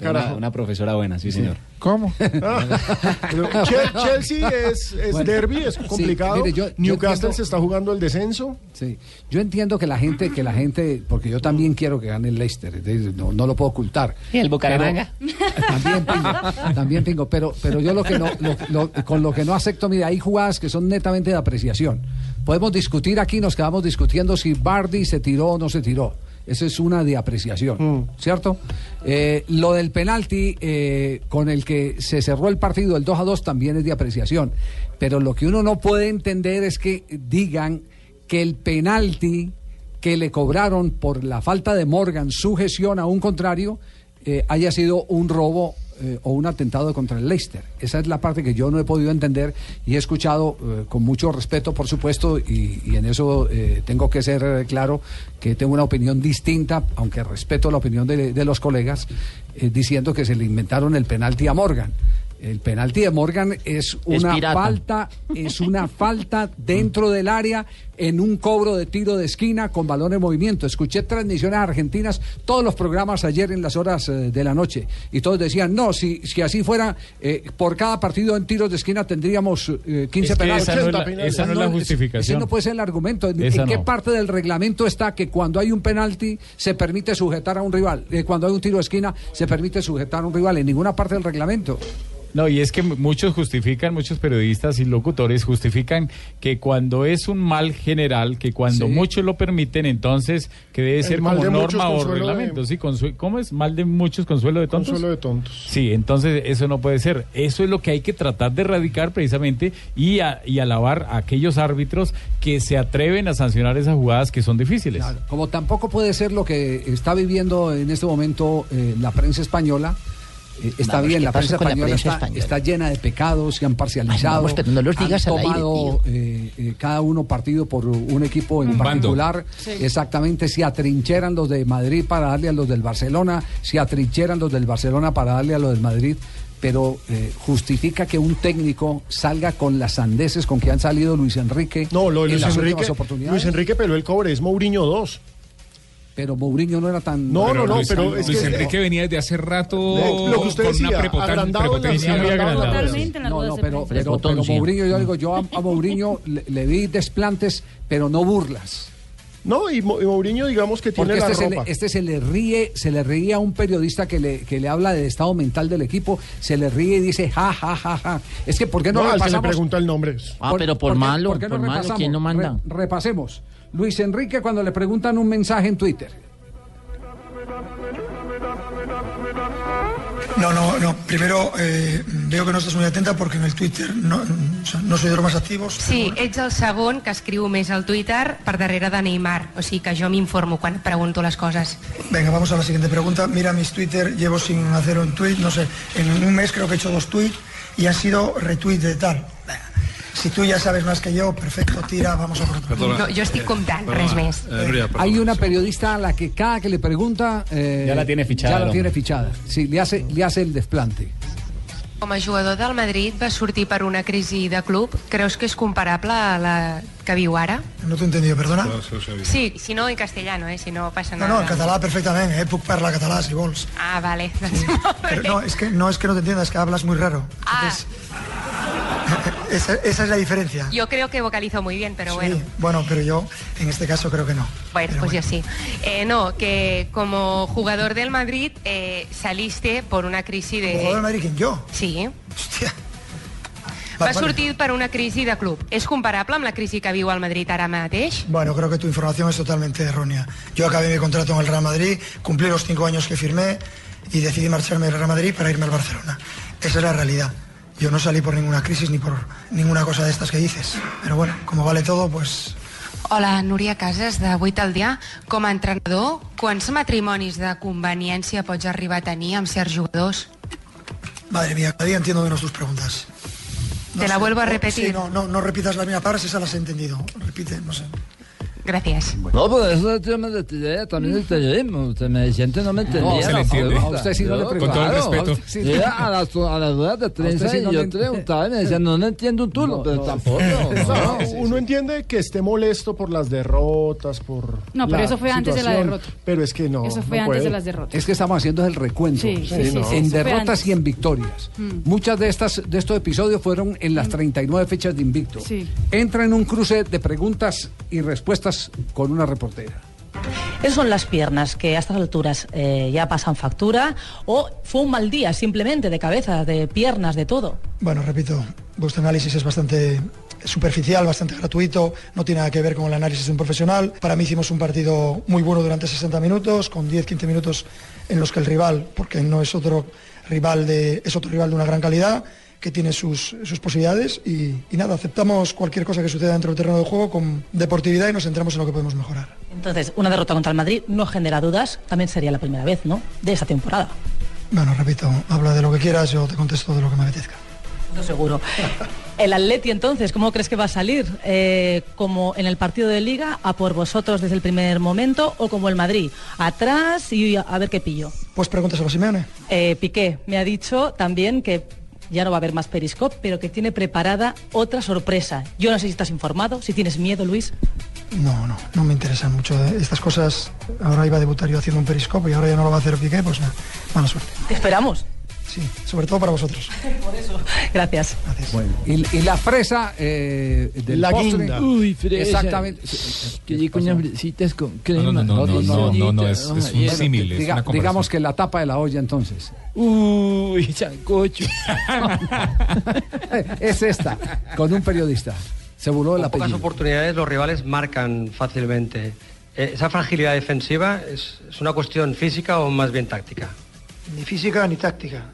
Ah, Una, profesora buena, sí, señor. ¿Cómo? Chelsea es, es Bueno. derby, es Sí, complicado. mire, yo- yo Newcastle entiendo- se está jugando el descenso. Sí, yo entiendo que la gente, que la gente, porque yo también quiero que gane el Leicester, no, no lo puedo ocultar. ¿Y el Bucaramanga? También pingo, también pingo, pero, pero yo lo que no, lo- lo- con lo que no acepto, mira, hay jugadas que son netamente de apreciación. Podemos discutir aquí, nos quedamos discutiendo si Bardi se tiró o no se tiró. Eso es una de apreciación, ¿cierto? Eh, lo del penalti eh, con el que se cerró el partido, el 2 a 2, también es de apreciación. Pero lo que uno no puede entender es que digan que el penalti que le cobraron por la falta de Morgan, su gestión a un contrario, eh, haya sido un robo eh, o un atentado contra el Leicester. Esa es la parte que yo no he podido entender y he escuchado eh, con mucho respeto, por supuesto, y, en eso eh, tengo que ser claro que tengo una opinión distinta, aunque respeto la opinión de, de los colegas, diciendo que se le inventaron el penalti a Morgan. El penalti de Morgan es una falta, es una falta dentro del área en un cobro de tiro de esquina con balón en movimiento. Escuché transmisiones argentinas, todos los programas ayer en las horas eh, de la noche, y todos decían, no, si, si así fuera, eh, por cada partido en tiros de esquina tendríamos eh, 15 Es que penales. esa no es la- 80 penales. esa no es la ese- justificación. Ese no puede ser el argumento. ¿En, qué no. parte del reglamento está que cuando hay un penalti se permite sujetar a un rival? Eh, cuando hay un tiro de esquina se permite sujetar a un rival. En ninguna parte del reglamento. No, y es que muchos justifican, muchos periodistas y locutores justifican que cuando es un mal general, que cuando Sí. muchos lo permiten, entonces que debe ser mal como de muchos, norma o consuelo de- reglamento. Sí, ¿Cómo es? Mal de muchos, consuelo de tontos. Consuelo de tontos. Sí, entonces eso no puede ser. Eso es lo que hay que tratar de erradicar precisamente y, a- y alabar a aquellos árbitros que se atreven a sancionar esas jugadas que son difíciles. Claro, como tampoco puede ser lo que está viviendo en este momento eh, la prensa española. Eh, está Vamos, bien, ¿qué la prensa la española, prensa está, española? está llena de pecados, se han parcializado, Ay, vamos, pero no los han digas al aire, tomado eh, eh, cada uno partido por un equipo en Un particular. Sí. Exactamente, se atrincheran los de Madrid para darle a los del Barcelona, se atrincheran los del Barcelona para darle a los del Madrid. Pero eh, justifica que un técnico salga con las sandeces con que han salido Luis Enrique No, lo de en Luis las Enrique. últimas oportunidades. Luis Enrique peló el cobre, es Mourinho 2. Pero Mourinho no era tan. No, no, no, Luis, pero es Luis que- Enrique venía desde hace rato Lo- lo que usted con decía, una prepotan- la- prepotencia. la- Totalmente en No, no, pero, pero, pero. Mourinho, yo digo, yo a, a Mourinho le, le vi desplantes, pero no burlas. No, y, Mo- y Mourinho, digamos que tiene Porque la este se, ropa. le, este se le ríe, se le ríe a un periodista que le, que le habla del estado mental del equipo, se le ríe y dice ja, ja, ja, ja. Es que, ¿por qué no, no, al que le repasamos? pregunta el nombre. Ah, pero por qué- malo, qué no por malo, repasamos? ¿quién lo manda? Re- repasemos. Luis Enrique cuando le preguntan un mensaje en Twitter. No, no, no. Primero, eh, veo que no estás muy atenta porque en el Twitter no, o sea, no soy de los más activos. Sí, ets el segon que escriu més al Twitter per darrere de Neymar. O sigui que jo m'informo quan pregunto les coses. Venga, vamos a la siguiente pregunta. Mira mis Twitter, llevo sin hacer un tweet, no sé, en un mes creo que he hecho dos tweets y han sido retweet de tal. Venga, Si tú ya sabes más que yo, perfecto, tira, vamos a por otro. No, jo estic comptant, res més. Hay una periodista a la que cada que le pregunta... eh, Ya la tiene fichada, Ya la tiene fichada. Sí, le hace, le hace el desplante. Com a jugador del Madrid va sortir per una crisi de club. Creus que és comparable a la que viu ara? No t'he entendido, perdona? Sí, si no en castellano, eh? si no passa No, nada. no, en català perfectament, eh? Puc parlar català si vols. Ah, vale. Pero no, es que no es que no te entiendas, es que hablas muy raro. Ah, Esa, esa es la diferencia. yo creo que vocalizo muy bien, pero bueno. Sí, bueno, pero yo en este caso creo que no. Bueno, pues yo sí. Eh, no, que como jugador del Madrid eh, saliste por una crisis de... ¿Como jugador del Madrid quién, yo? Sí. Hòstia. Va vale. sortir per una crisi de club. És comparable amb la crisi que viu el Madrid ara mateix? Bueno, creo que tu información es totalmente errónea. Yo acabé mi contrato en el Real Madrid, cumplí los cinco años que firmé y decidí marcharme del Real Madrid para irme al Barcelona. Esa es la realidad. Yo no salí por ninguna crisis ni por ninguna cosa de estas que dices. Pero bueno, como vale todo, pues Hola, Núria Casas, de 8 al dia. Com a entrenador, quants matrimonis de conveniència pots arribar a tenir amb certs jugadors? Madre mía, cada día entiendo menos tus preguntas. Te la vuelvo a repetir. Sí, no, no, no repitas las mismas palabras, esas las he entendido. Repite, no sé. Gracias. No, pues eso yo me retiré también del periodismo. Usted me decía no me entendía. se le entiende. A usted sí no le Con todo el respeto. a usted- Llega a las, a las ruedas de prensa sí y no yo preguntaba y me decían, no, no entiendo un turno, pero tampoco. No, no. uno entiende que esté molesto por las derrotas, por. No, pero la eso fue antes de la derrota. Pero es que no. Eso fue no antes de las derrotas. Es que estamos haciendo el recuento. Sí, sí, sí, ¿no? sí, en derrotas y en victorias. Mm. Muchas de estas de estos episodios fueron en las 39 fechas de invicto. Sí. Entra en un cruce de preguntas y respuestas con una reportera. Esas son las piernas que a estas alturas eh, ya pasan factura o fue un mal día simplemente de cabeza, de piernas, de todo. Bueno, repito, vuestro análisis es bastante superficial, bastante gratuito, no tiene nada que ver con el análisis de un profesional. Para mí hicimos un partido muy bueno durante 60 minutos, con 10-15 minutos en los que el rival, porque no es otro rival de, es otro rival de una gran calidad, que tiene sus, sus posibilidades y, y nada, aceptamos cualquier cosa que suceda dentro del terreno de juego con deportividad y nos centramos en lo que podemos mejorar. Entonces, una derrota contra el Madrid no genera dudas, también sería la primera vez, ¿no? De esa temporada. Bueno, repito, habla de lo que quieras, yo te contesto de lo que me apetezca. No seguro. El Atleti, entonces, ¿cómo crees que va a salir? Eh, ¿Como en el partido de Liga, a por vosotros desde el primer momento, o como el Madrid? Atrás y a, a ver qué pillo. Pues pregúntaselo a Simeone. Eh, Piqué me ha dicho también que ya no va a haber más Periscope, pero que tiene preparada otra sorpresa. Yo no sé si estás informado, si tienes miedo, Luis. No, no, no me interesan mucho eh, estas cosas. Ahora iba a debutar yo haciendo un periscopio y ahora ya no lo va a hacer Piqué, pues nada, mala suerte. Te esperamos. Sí, sobre todo para vosotros. Por eso. Gracias. Bueno, y, y la fresa eh, del La postre. guinda. Uy, fresa. Exactamente. Que llegue con fresitas con crema. No, no, no, no, no, no, no, es- es un símil, Diga- digamos que la tapa de la olla entonces. Uy, sancocho. es esta, con un periodista. Se burló del Con pocas oportunidades los rivales marcan fácilmente. Eh, ¿Esa fragilidad defensiva es, es una cuestión física o más bien táctica? Ni física ni táctica.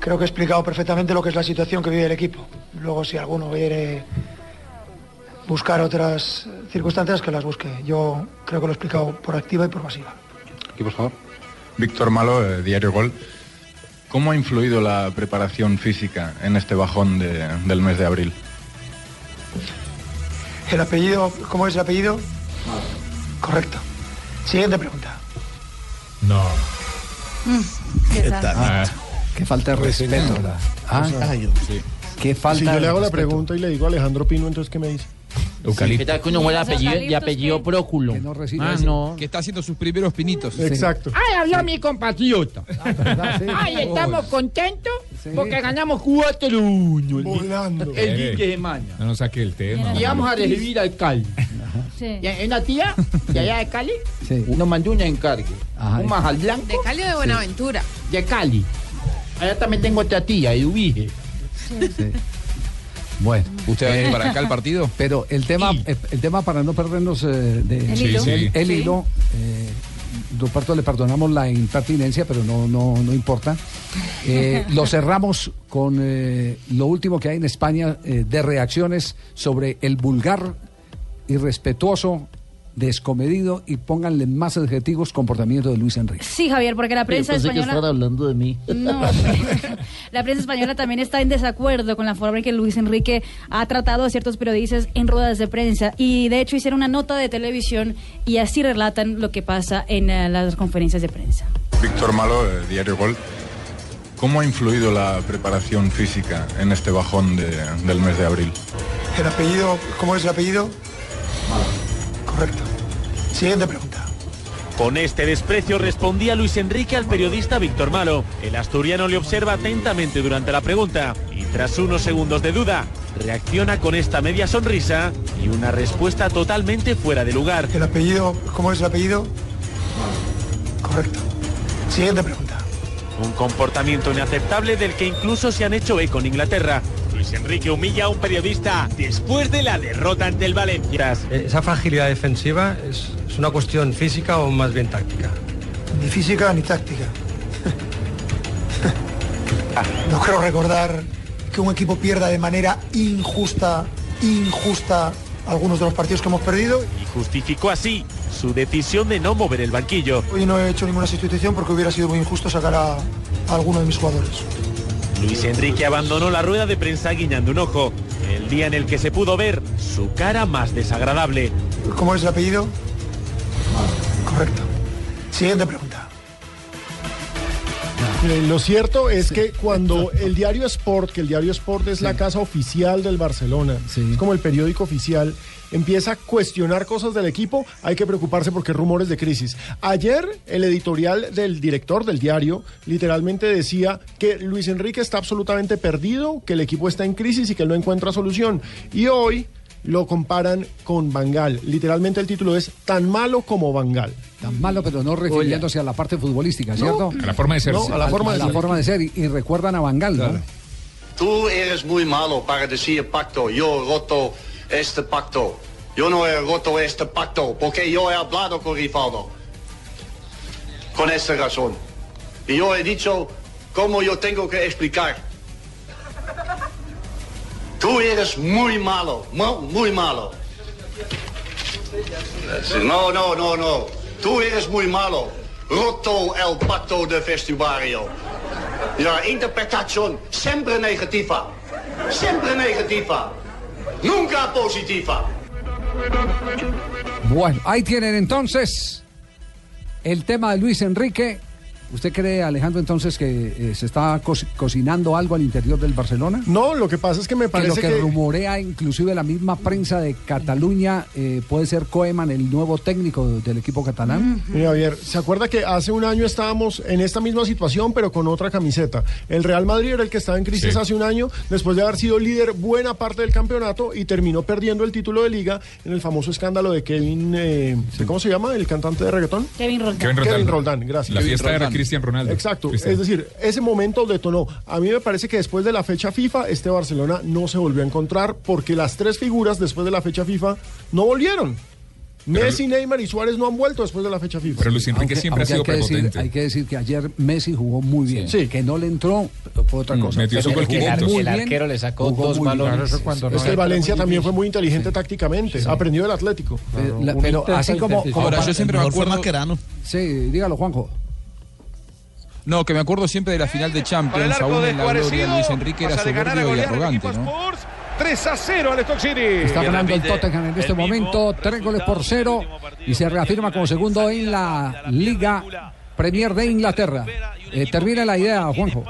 Creo que he explicado perfectamente lo que es la situación que vive el equipo. Luego, si alguno quiere buscar otras circunstancias, que las busque. Yo creo que lo he explicado por activa y por pasiva. Aquí, por favor. Víctor Malo, eh, Diario Gol. ¿Cómo ha influido la preparación física en este bajón de- del mes de abril? El apellido, ¿cómo es el apellido? Correcto. Siguiente pregunta. No. ¿Qué tal? Ah, qué falta de respeto. ¿verdad? Ah, O sea, sí. Qué falta Si yo le hago la respeto. pregunta y le digo a Alejandro Pino, entonces ¿qué me dice? ¿Qué tal que uno huele apellido, y apellido Próculo? ah, no. Que está haciendo sus primeros pinitos. Exacto. Ay, habló mi compatriota. Ay, estamos contentos porque ganamos 4-1. Volando. El Quique de Maña. No nos saque el tema. Y vamos a recibir al Cali. Sí. Una tía de allá de Cali Sí. nos mandó un encargue. Ajá. Un majal blanco ¿De Cali o de Buenaventura? de Cali. Allá también tengo otra tía, de Ubige. Sí. Bueno. ¿Usted va a venir para acá al partido? Pero el tema, el, el tema para no perdernos eh, de, El hilo. el, Sí, el hilo, eh, Ruperto le perdonamos la impertinencia, pero no, no, no importa. Eh, lo cerramos con eh, lo último que hay en España eh, de reacciones sobre el vulgar, irrespetuoso, descomedido y pónganle más adjetivos comportamiento de Luis Enrique. Sí, Javier, porque la prensa Yo pensé que española... estaban hablando de mí. No, la prensa española también está en desacuerdo con la forma en que Luis Enrique ha tratado a ciertos periodistas en ruedas de prensa y de hecho hicieron una nota de televisión y así relatan lo que pasa en eh, las conferencias de prensa. Víctor Malo, Diario Gol. ¿Cómo ha influido la preparación física en este bajón de- del mes de abril? El apellido, ¿cómo es el apellido? Correcto. Siguiente pregunta. Con este desprecio respondía Luis Enrique al periodista Víctor Malo. El asturiano le observa atentamente durante la pregunta y tras unos segundos de duda, reacciona con esta media sonrisa y una respuesta totalmente fuera de lugar. El apellido, ¿cómo es el apellido? Correcto. Siguiente pregunta. Un comportamiento inaceptable del que incluso se han hecho eco en Inglaterra. Luis Enrique humilla a un periodista después de la derrota ante el Valencia. ¿Esa fragilidad defensiva es, es una cuestión física o más bien táctica? Ni física ni táctica. No creo recordar que un equipo pierda de manera injusta, injusta algunos de los partidos que hemos perdido. Y justificó así su decisión de no mover el banquillo. Hoy no he hecho ninguna sustitución porque hubiera sido muy injusto sacar a, a alguno de mis jugadores. Luis Enrique abandonó la rueda de prensa guiñando un ojo, el día en el que se pudo ver su cara más desagradable. ¿Cómo es el apellido? Correcto. Siguiente pregunta. Eh, Lo cierto es que cuando el diario Sport, que el diario Sport es la casa oficial del Barcelona, es como el periódico oficial, empieza a cuestionar cosas del equipo, hay que preocuparse porque hay rumores de crisis. Ayer el editorial del director del diario literalmente decía que Luis Enrique está absolutamente perdido, que el equipo está en crisis y que él no encuentra solución. Y hoy lo comparan con Bangal. Literalmente el título es Tan malo como Bangal. Tan malo, pero no refiriéndose a la parte futbolística, ¿cierto? A la forma de ser. No, a la forma de la ser. forma de ser. Y, y recuerdan a Bangal, ¿no? Tú eres muy malo para decir pacto. Yo roto este pacto. Yo no he roto este pacto porque yo he hablado con Rivaldo. Con esa razón. Y yo he dicho cómo yo tengo que explicar. Tú eres muy malo, mu- muy malo. No, no, no, no. Tú eres muy malo. Roto el pacto de vestuario. La interpretación siempre negativa. Siempre negativa. Nunca positiva. Bueno, ahí tienen entonces el tema de Luis Enrique. ¿Usted cree, Alejandro, entonces que eh, se está co- cocinando algo al interior del Barcelona? No, lo que pasa es que me Que lo parece que, que... rumorea inclusive la misma prensa de Cataluña eh, puede ser Koeman el nuevo técnico del equipo catalán. Mira, Javier, ¿se acuerda que hace un año estábamos en esta misma situación, pero con otra camiseta? El Real Madrid era el que estaba en crisis Sí. hace un año, después de haber sido líder buena parte del campeonato y terminó perdiendo el título de liga en el famoso escándalo de Kevin, eh, ¿cómo se llama? El cantante de reggaetón. Kevin Roldán. Kevin Roldán. Kevin Roldán, gracias. La Kevin fiesta era Roldán. Cristian Ronaldo. Exacto, Cristian. es decir, ese momento detonó. A mí me parece que después de la fecha FIFA, este Barcelona no se volvió a encontrar porque las tres figuras después de la fecha FIFA no volvieron. Pero- Messi, Neymar y Suárez no han vuelto después de la fecha FIFA. Pero Luis Enrique siempre ha sido hay que decir- prepotente. hay que decir que ayer Messi jugó muy bien. Sí. Que no le entró fue otra Mm, cosa. metió su gol El bien, arquero le sacó jugó dos balones. Claro, eso Es que el Valencia también fue muy inteligente tácticamente. Aprendió del Atlético. La- pero así como, como Ahora, para- yo siempre me acuerdo... Sí, dígalo, Juanjo. No, que me acuerdo siempre de la final de Champions, aún en la gloria de Luis Enrique era soberbio y arrogante, ¿no? 3 a 0 al Stock City. Está ganando el Tottenham en este momento, tres goles por cero y se reafirma como segundo en la Liga Premier de Inglaterra. Eh, termina la idea, Juanjo.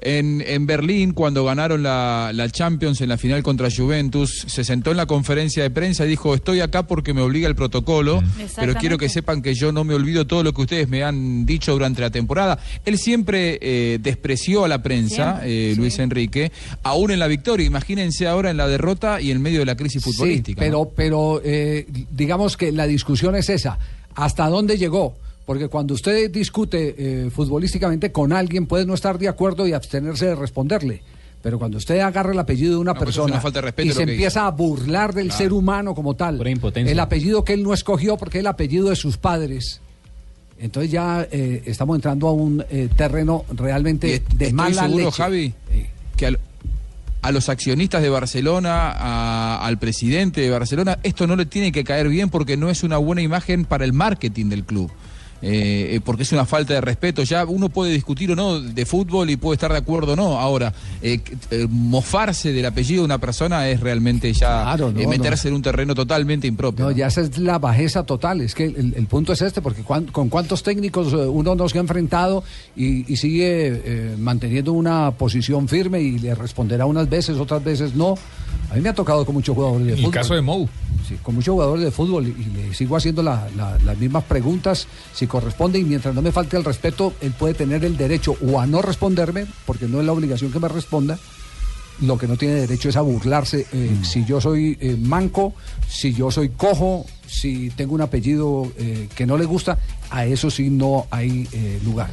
En, en Berlín, cuando ganaron la, la Champions en la final contra Juventus, se sentó en la conferencia de prensa y dijo, estoy acá porque me obliga el protocolo, pero Exactamente. quiero que sepan que yo no me olvido todo lo que ustedes me han dicho durante la temporada. Él siempre eh, despreció a la prensa, eh, Luis Enrique, aún en la victoria. Imagínense ahora en la derrota y en medio de la crisis Sí, futbolística. ¿no? pero, pero eh, digamos que la discusión es esa. ¿Hasta dónde llegó? Porque cuando usted discute eh, futbolísticamente con alguien, puede no estar de acuerdo y abstenerse de responderle. Pero cuando usted agarra el apellido de una No, pues persona una falta de respeto y se empieza a burlar del Claro. ser humano como tal, el apellido que él no escogió porque es el apellido de sus padres, entonces ya eh, estamos entrando a un eh, terreno realmente de estoy mala seguro, leche. Javi, que al- a los accionistas de Barcelona, a- al presidente de Barcelona, esto no le tiene que caer bien porque no es una buena imagen para el marketing del club. Eh, eh, porque es una falta de respeto. Ya uno puede discutir o no de fútbol y puede estar de acuerdo o no. Ahora, eh, eh, mofarse del apellido de una persona es realmente ya Claro, no, eh, meterse no. en un terreno totalmente impropio. No, ya esa es la bajeza total. Es que el, el punto es este, porque cuan- con cuántos técnicos uno no se ha enfrentado y, y sigue eh, manteniendo una posición firme y le responderá unas veces, otras veces no. A mí me ha tocado con muchos jugadores de El fútbol. caso de Mou. Sí, con muchos jugadores de fútbol y, y le sigo haciendo la- la- las mismas preguntas si corresponde y mientras no me falte el respeto, él puede tener el derecho o a no responderme, porque no es la obligación que me responda, lo que no tiene derecho es a burlarse. eh, Si yo soy eh, manco, si yo soy cojo, si tengo un apellido eh, que no le gusta, a eso sí no hay lugar.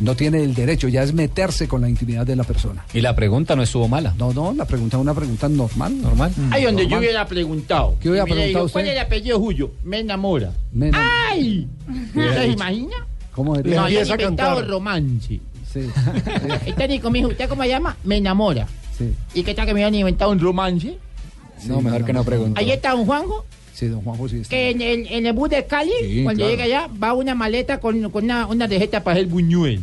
No tiene el derecho, ya es meterse con la intimidad de la persona. Y la pregunta no estuvo mala. No, no, la pregunta es una pregunta normal. Normal. Ay, donde yo hubiera preguntado. ¿Qué hubiera Y preguntado dijo, ¿Cuál usted? es el apellido suyo? Me enamora. Me enam- ¡Ay! ¿Se imagina? ¿Cómo Le sería? No, empieza a inventado cantar. romance. Sí. Este Nico, mijo, ¿usted cómo se llama? Me enamora. Sí. ¿Y qué tal que me habían inventado un romance? No, mejor que no pregunte. Ahí está don Juanjo, Sí, don Juanjo sí está. que en el, en el bus de Cali, Sí, cuando claro. llega allá, va una maleta con, con una, una receta para el buñuel.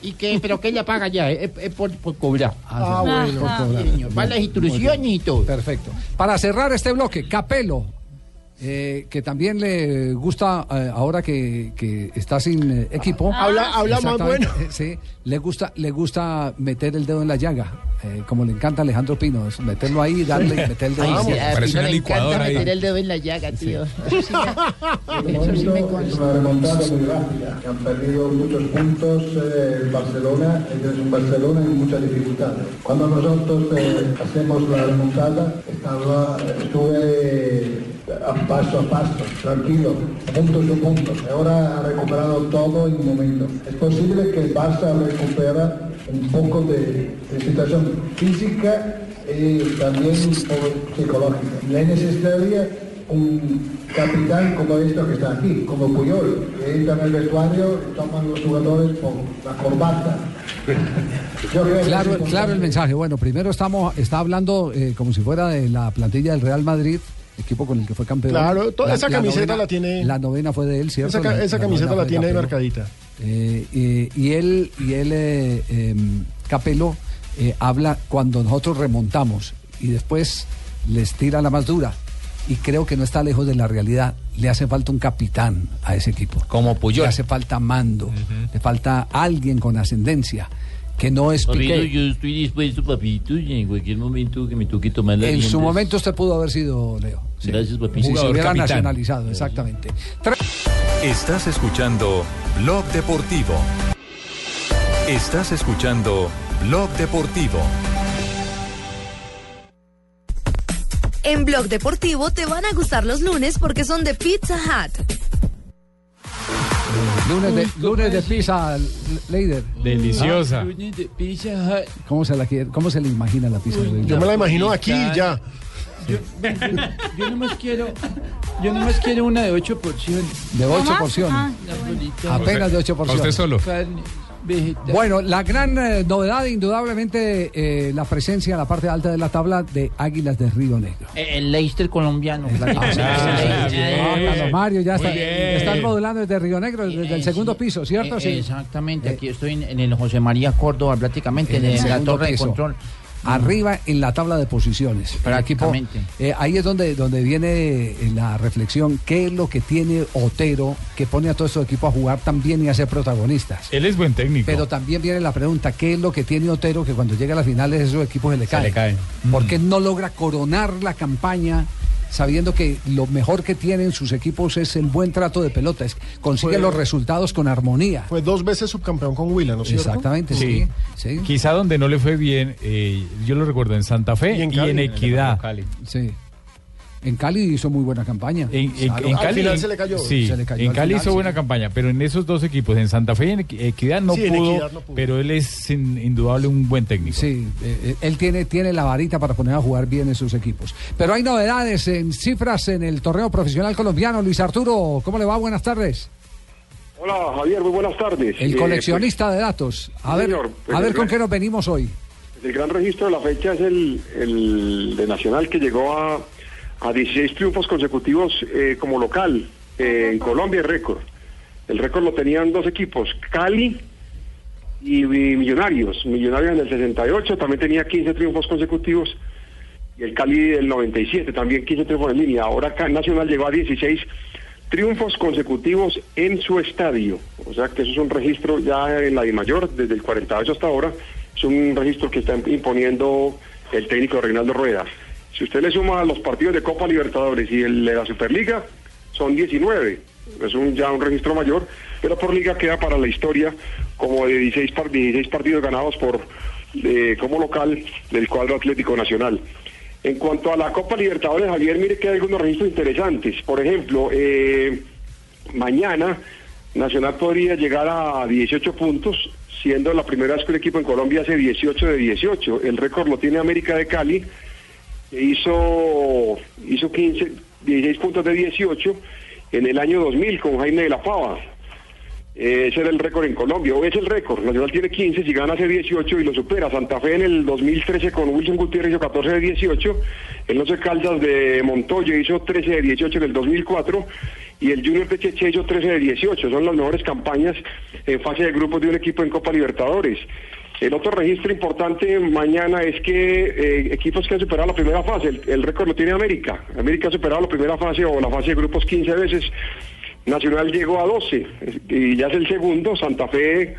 Y que, pero que ella paga ya, es, es por, por cobrar. Ah, bueno, por cobrar. Sí, señor. Va las instrucciones y todo. Perfecto. Para cerrar este bloque, Capelo, eh, que también le gusta, eh, ahora que, que está sin eh, equipo. Ah, Habla- habla más bueno. eh, Sí, le gusta, le gusta meter el dedo en la llaga, eh, como le encanta a Alejandro Pino, es meterlo ahí, darle y meter el dedo en la Ay, sí, llaga. a Pino le encanta meter el dedo en la llaga, tío. Eso sí me- eso sí me consta. Es una remontada muy rápida, que han perdido muchos puntos eh, el Barcelona, ellos un Barcelona en muchas dificultades. Cuando nosotros eh, hacemos la remontada, estaba, estuve paso a paso, tranquilo, punto a punto. Ahora ha recuperado todo en un momento. Es posible que el Barça recupera un poco de, de situación física y también psicológica. Le necesitaría un capitán como esto que está aquí, como Puyol, que entra en el vestuario toman los jugadores por la corbata. Claro, claro el mensaje. Bueno, primero estamos, está hablando eh, como si fuera de la plantilla del Real Madrid, equipo con el que fue campeón. Claro, toda esa camiseta la tiene- La novena fue de él, ¿cierto? Esa, La- esa la camiseta novena la tiene Capello. marcadita. Eh, y, y él, y él eh, em, Capello, eh, habla cuando nosotros remontamos y después les tira la más dura. Y creo que no está lejos de la realidad. Le hace falta un capitán a ese equipo. Como Puyol. Le hace falta mando. Le falta alguien con ascendencia. Que no es Papito, Piqué. yo estoy dispuesto, papito, y en cualquier momento que me toque tomar la En su riendas. momento usted pudo haber sido Leo. Sí. Gracias, papito. Si se Jugador hubiera capitán. nacionalizado, exactamente. Estás escuchando Blog Deportivo. Estás escuchando Blog Deportivo. En Blog Deportivo te van a gustar los lunes porque son de Pizza Hut. Lunes de, lunes de pizza, Leider. Deliciosa. ¿Ah? ¿Cómo se, la quiere- ¿Cómo se le imagina la pizza? Leider? Yo me la imagino aquí y ya. Yo, yo, yo nomás quiero, yo nomás quiero una de ocho porciones. De ocho porciones. Ah, Apenas de ocho porciones. Carne, Bueno, la gran eh, novedad, indudablemente, eh, la presencia en la parte alta de la tabla de Águilas de Río Negro. Eh, El Leicester colombiano. Ah, eh, Ah, Mario, ya está, están modulando desde Río Negro, desde el segundo piso, ¿cierto? Sí. Exactamente, aquí estoy en, en el José María Córdoba, prácticamente, en, la torre piso. de control. Arriba en la tabla de posiciones. El equipo, Prácticamente. eh, ahí es donde, donde viene eh, la reflexión. ¿Qué es lo que tiene Otero que pone a todos estos equipos a jugar tan bien y a ser protagonistas? Él es buen técnico. Pero también viene la pregunta, ¿qué es lo que tiene Otero que cuando llega a las finales esos equipos se le Se caen? le caen. ¿Por qué no logra coronar la campaña sabiendo que lo mejor que tienen sus equipos es el buen trato de pelota? Es, consigue Fue- los resultados con armonía. Fue dos veces subcampeón con Huila, ¿no es cierto? Exactamente, sí. sí. Quizá donde no le fue bien, eh, yo lo recuerdo en Santa Fe Y y en en, Cali. Equidad. Sí. En Cali hizo muy buena campaña. En, en- en Cali, Sí, Se le cayó en al Cali final, hizo sí. buena campaña, pero en esos dos equipos, en Santa Fe y en Equi- Equidad no, Sí, en pudo, Equidad no pudo. pero él es indudable un buen técnico. Sí, eh, él tiene, tiene la varita para poner a jugar bien esos equipos. Pero hay novedades en cifras en el torneo profesional colombiano. Luis Arturo, ¿cómo le va? Buenas tardes. Hola Javier, muy buenas tardes. El Eh, coleccionista de datos. A sí, ver, señor. Pues a ver con gran- qué nos venimos hoy. pues, el gran registro de la fecha es el, el de Nacional que llegó a, a 16 triunfos consecutivos eh, como local eh, en Colombia, récord. El récord lo tenían dos equipos, Cali y, Millonarios. Millonarios en el 68 también tenía 15 triunfos consecutivos y el Cali del 97 también 15 triunfos en línea. Ahora Nacional llegó a 16 triunfos consecutivos en su estadio. O sea que eso es un registro ya en la Mayor desde el 48 hasta ahora. Es un registro que está imponiendo el técnico Reinaldo Rueda. Si usted le suma los partidos de Copa Libertadores y el de la Superliga, son 19. Es un, ya un registro mayor, pero por liga queda para la historia como de 16, par- 16 partidos ganados por eh, como local del cuadro Atlético Nacional. En cuanto a la Copa Libertadores, Javier, mire que hay algunos registros interesantes. Por ejemplo, eh, mañana Nacional podría llegar a 18 puntos, siendo la primera vez que un equipo en Colombia hace 18 de 18. El récord lo tiene América de Cali, hizo, hizo 15, 16 puntos de 18 en el año 2000 con Jaime de la Pava. Eh, ese era el récord en Colombia, hoy es el récord. Nacional tiene 15, si gana hace 18 y lo supera. Santa Fe en el 2013 con Wilson Gutiérrez hizo 14 de 18. El Once Caldas de Montoya hizo 13 de 18 en el 2004. Y el Junior de Cheche hizo 13 de 18. Son las mejores campañas en fase de grupos de un equipo en Copa Libertadores. El otro registro importante mañana es que eh, equipos que han superado la primera fase, el, récord lo tiene América. América ha superado la primera fase o la fase de grupos 15 veces. Nacional llegó a 12 y ya es el segundo. Santa Fe,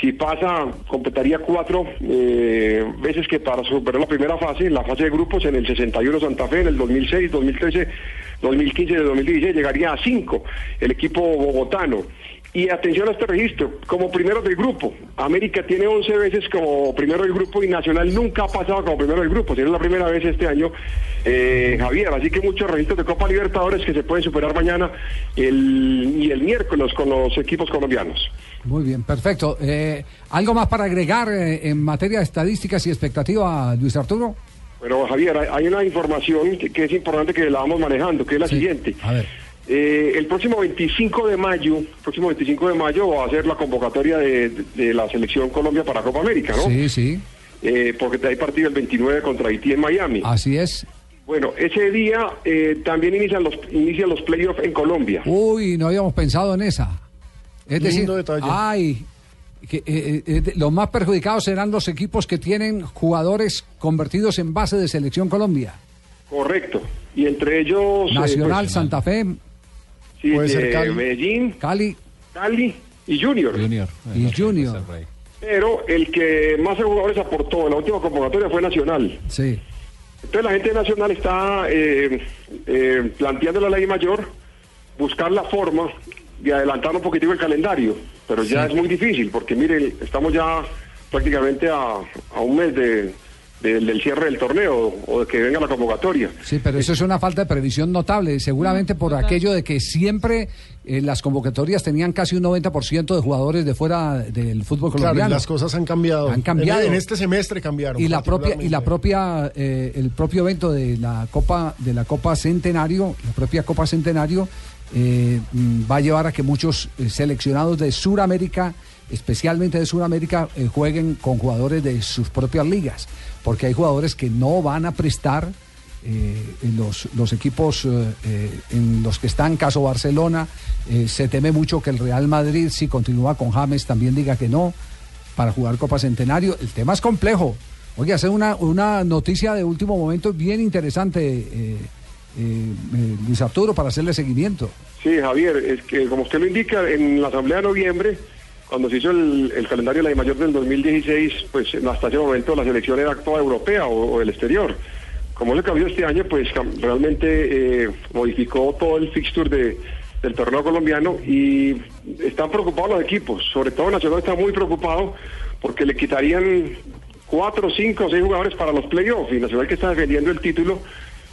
si pasa, completaría cuatro eh, veces que para superar la primera fase, la fase de grupos en el 61 Santa Fe, en el 2006, 2013, 2015 y 2016 llegaría a cinco el equipo bogotano. Y atención a este registro, como primero del grupo, América tiene 11 veces como primero del grupo y Nacional nunca ha pasado como primero del grupo, sería la primera vez este año, eh, Javier. Así que muchos registros de Copa Libertadores que se pueden superar mañana el, y el miércoles con los equipos colombianos. Muy bien, perfecto. Eh, ¿Algo más para agregar eh, en materia de estadísticas y expectativa, Luis Arturo? Pero Javier, hay- una información que, que es importante que la vamos manejando, que es la siguiente. A ver. Eh, el próximo 25 de mayo, próximo 25 de mayo va a ser la convocatoria de, de- de la selección Colombia para Copa América, ¿no? Sí, sí, Eh, porque hay partido el 29 contra Haití en Miami. así es. Bueno, ese día eh, también inician los inician los playoffs en Colombia. Uy, no habíamos pensado en esa. Es decir, detalle. ay, que, eh, eh, los más perjudicados serán los equipos que tienen jugadores convertidos en base de selección Colombia. Correcto. Y entre ellos... eh, Nacional, pues, Santa Fe, sí, puede ser Cali. Medellín, Cali, Cali y Junior. y Junior. Pero el que más jugadores aportó en la última convocatoria fue Nacional. Sí. Entonces la gente de Nacional está eh, eh, planteando la ley mayor, buscar la forma de adelantar un poquitico el calendario, pero ya Sí. es muy difícil porque miren, estamos ya prácticamente a, a un mes de, de- del cierre del torneo o de que venga la convocatoria. Sí, pero eso es una falta de previsión notable, seguramente por aquello de que siempre eh, las convocatorias tenían casi un 90% de jugadores de fuera del fútbol Claro, y colombiano. las cosas han cambiado. Han cambiado. En, en este semestre cambiaron. y la propia y la propia eh, el propio evento de la Copa de la Copa Centenario, la propia Copa Centenario eh, mm, va a llevar a que muchos eh, seleccionados de Sudamérica, especialmente de Sudamérica, eh, jueguen con jugadores de sus propias ligas, porque hay jugadores que no van a prestar eh, en los, equipos eh, en los que están, caso Barcelona, se teme mucho que el Real Madrid, si continúa con James, también diga que no para jugar Copa Centenario. El tema es complejo. Oye, hacer una, una noticia de último momento bien interesante, eh, eh, Luis Arturo, para hacerle seguimiento. Sí, Javier, es que como usted lo indica, en la Asamblea de Noviembre, cuando se hizo el, calendario de la mayor del 2016, pues hasta ese momento la selección era toda europea o, o del exterior. Como le cambió este año, pues realmente eh, modificó todo el fixture de, del torneo colombiano y están preocupados los equipos, sobre todo Nacional está muy preocupado porque le quitarían cuatro, cinco o seis jugadores para los playoffs y Nacional que está defendiendo el título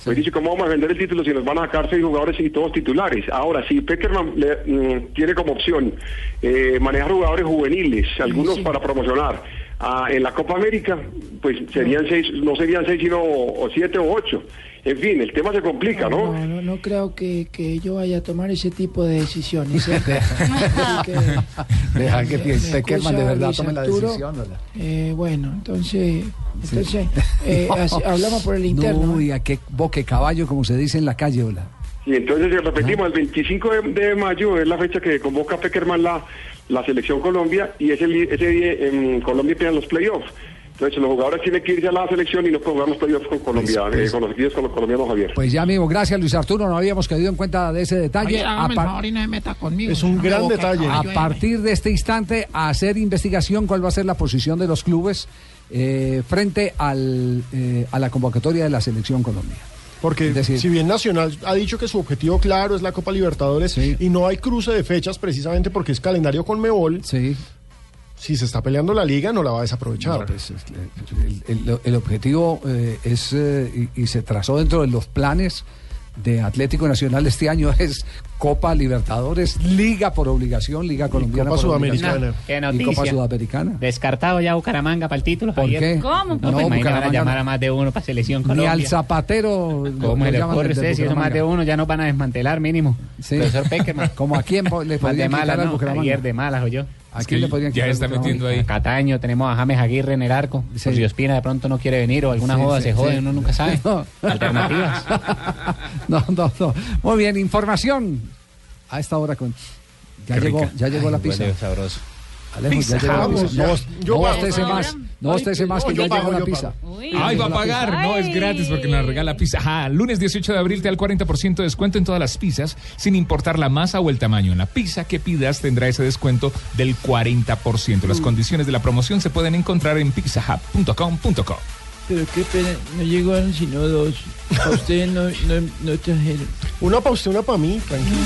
pues dice, ¿cómo vamos a vender el título si nos van a sacar seis jugadores y todos titulares? Ahora, si Peckerman le- mm, tiene como opción eh, manejar jugadores juveniles, algunos para promocionar, ah, en la Copa América, pues serían seis, no serían seis, sino o siete o ocho. En fin, el tema se complica, ¿no? No, no, no creo que, que yo vaya a tomar ese tipo de decisiones. ¿eh? Que Deja que piense Peckerman de verdad tome la decisión. ¿verdad? Eh, bueno, entonces, entonces eh, así- hablamos por el interno. No, y a qué boque caballo, como se dice en la calle, hola. Y entonces repetimos, el 25 de, de mayo es la fecha que convoca Peckerman la, la selección Colombia y ese, ese día en Colombia empiezan los playoffs. Entonces los jugadores tienen que irse a la selección y no jugar los playoffs con Colombia, pues. eh, con los equipos con los colombianos, Javier. Pues ya, amigo, gracias, Luis Arturo. No habíamos caído en cuenta de ese detalle. Oye, A par- favor y no meta conmigo. Es un no gran detalle. A partir de este instante, a hacer investigación cuál va a ser la posición de los clubes eh, frente al, eh, a la convocatoria de la selección Colombia. Porque decir- si bien Nacional ha dicho que su objetivo claro es la Copa Libertadores y no hay cruce de fechas precisamente porque es calendario con Mebol, si se está peleando la liga no la va a desaprovechar. El objetivo eh, es, eh, y, y se trazó dentro de los planes de Atlético Nacional este año es Copa Libertadores, Liga por obligación, Liga Colombiana Copa por Sudamericana. Qué y noticia. Copa Sudamericana. Descartado ya Bucaramanga para el título. ¿Por Javier. qué? ¿Cómo? No, pues No, imagínate, van a llamar no. a más de uno para selección Ni Colombia. al Zapatero. ¿Cómo le llaman ocurre? Si son más de uno, ya nos van a desmantelar mínimo. Sí. Profesor Peckerman. Como a quién le podrían de quitar malas, al ¿no? Bucaramanga. Ayer de malas, o yo. ¿A quién le podrían Ya está metiendo ahí. A Cataño, tenemos a James Aguirre en el arco. Sí. Por si Ospina de pronto no quiere venir o alguna Sí, joda sí, se jode, sí. uno nunca sabe. No. Alternativas. No, no, no. Muy bien, información. A esta hora con. Ya Qué llegó, rica. ya llegó la pizza. huele sabroso. Alejo, ya Pizza llegó la House. pizza. No, yo no bostece más. No bostece más que No, yo ya pago, llegó la pizza. Uy. Ay, va a pagar. No, es gratis porque nos regala pizza. Ajá, lunes 18 de abril te da el 40% de descuento en todas las pizzas, sin importar la masa o el tamaño. En la pizza que pidas tendrá ese descuento del 40%. Las condiciones de la promoción se pueden encontrar en pizzahub.com.co. Pero qué pena, no llegaron sino dos. A ustedes no, no, no trajeron. Una para usted, una para mí, tranquilo.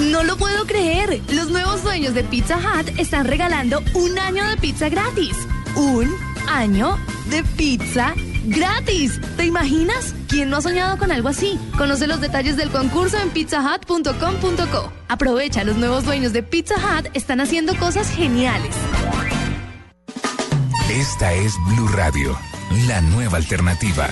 No lo puedo creer. Los nuevos dueños de Pizza Hut están regalando un año de pizza gratis. Un año de pizza gratis. ¿Te imaginas? ¿Quién no ha soñado con algo así? Conoce los detalles del concurso en pizzahut.com.co. Aprovecha, los nuevos dueños de Pizza Hut están haciendo cosas geniales. Esta es Blue Radio, la nueva alternativa.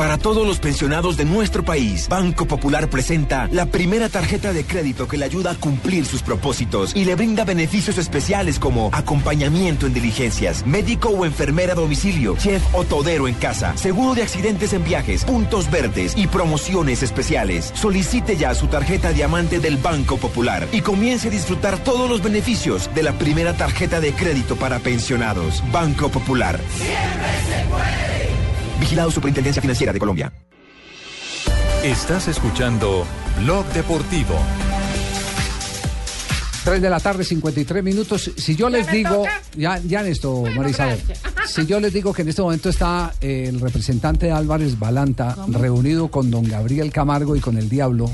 Para todos los pensionados de nuestro país, Banco Popular presenta la primera tarjeta de crédito que le ayuda a cumplir sus propósitos y le brinda beneficios especiales como acompañamiento en diligencias, médico o enfermera a domicilio, chef o todero en casa, seguro de accidentes en viajes, puntos verdes y promociones especiales. Solicite ya su tarjeta diamante del Banco Popular y comience a disfrutar todos los beneficios de la primera tarjeta de crédito para pensionados. Banco Popular. Vigilado Superintendencia Financiera de Colombia. Estás escuchando Blog Deportivo. 3 de la tarde, 53 minutos. Si yo les digo, ya, ya en esto, María Isabel, si yo les digo que en este momento está el representante Álvarez Balanta reunido con don Gabriel Camargo y con el Diablo.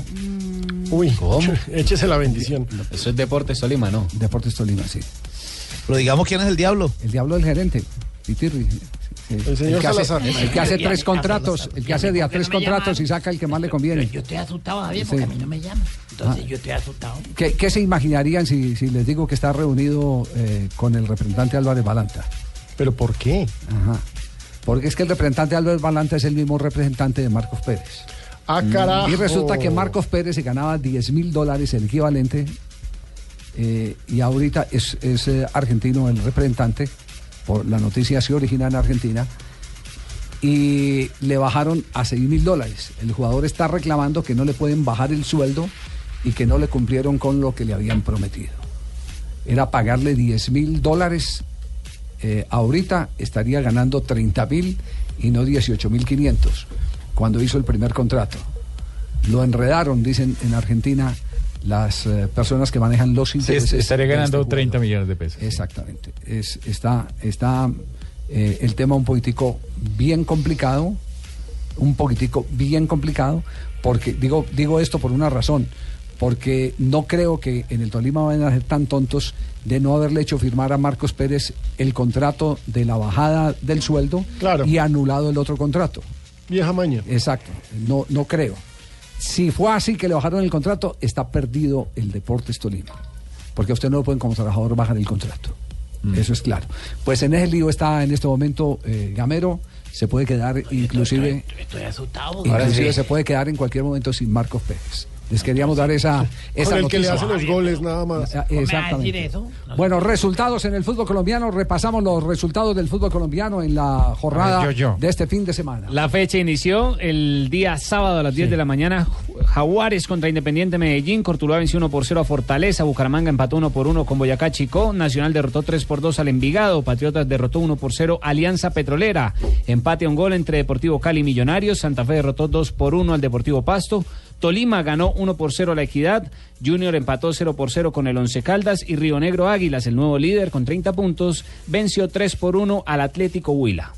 Uy, échese la bendición. Eso es Deportes Tolima, ¿no? Deportes Tolima, sí. Pero digamos quién es el diablo. El Diablo del gerente, Pitirri. El señor que hace, Salazar. el que hace Ya, tres contratos, el que hace de a ¿por qué tres contratos llaman? y saca el que más le conviene. Yo estoy asustado, Javier, Sí. porque a mí no me llaman. Entonces Ah. yo estoy asustado. ¿Qué, qué se imaginarían si, si les digo que está reunido eh, con el representante Álvarez Balanta? ¿Pero por qué? Ajá. Porque es que el representante Álvarez Balanta es el mismo representante de Marcos Pérez. Ah, carajo. Y resulta que Marcos Pérez se ganaba 10 mil dólares, el equivalente, eh, y ahorita es, es, eh, argentino el representante, por la noticia se origina en Argentina, y le bajaron a 6 mil dólares. El jugador está reclamando que no le pueden bajar el sueldo y que no le cumplieron con lo que le habían prometido. Era pagarle 10 mil dólares, eh, ahorita estaría ganando 30 mil y no 18 mil 500 cuando hizo el primer contrato. Lo enredaron, dicen en Argentina, las eh, personas que manejan los Sí, intereses. estaría de ganando este 30 millones de pesos. Exactamente. Es, está está eh, el tema un poquitico bien complicado, un poquitico bien complicado, porque digo, digo esto por una razón, porque no creo que en el Tolima vayan a ser tan tontos de no haberle hecho firmar a Marcos Pérez el contrato de la bajada del sueldo y anulado el otro contrato. Vieja maña. Exacto, no, no creo. Si fue así que le bajaron el contrato, está perdido el Deportes Tolima. Porque a usted no lo pueden como trabajador bajar el contrato. Eso es claro. Pues en ese lío está en este momento eh, Gamero. Se puede quedar inclusive, Estoy asustado. inclusive se puede quedar en cualquier momento sin Marcos Pérez. Les queríamos dar esa, esa Con el que le noticia. hace los goles nada más. Exactamente. Bueno, resultados en el fútbol colombiano. Repasamos los resultados del fútbol colombiano en la jornada ver, yo, yo. de este fin de semana. La fecha inició el día sábado a las 10 de la mañana. Jaguares contra Independiente Medellín. Cortuluá venció 1 por 0 a Fortaleza. Bucaramanga empató 1 por 1 con Boyacá Chico. Nacional derrotó 3 por 2 al Envigado. Patriotas derrotó 1 por 0 Alianza Petrolera. Empate a un gol entre Deportivo Cali y Millonarios. Santa Fe derrotó 2 por 1 al Deportivo Pasto. Tolima ganó 1 por 0 a la Equidad. Junior empató 0 por 0 con el Once Caldas. Y Río Negro Águilas, el nuevo líder con 30 puntos, venció 3 por 1 al Atlético Huila.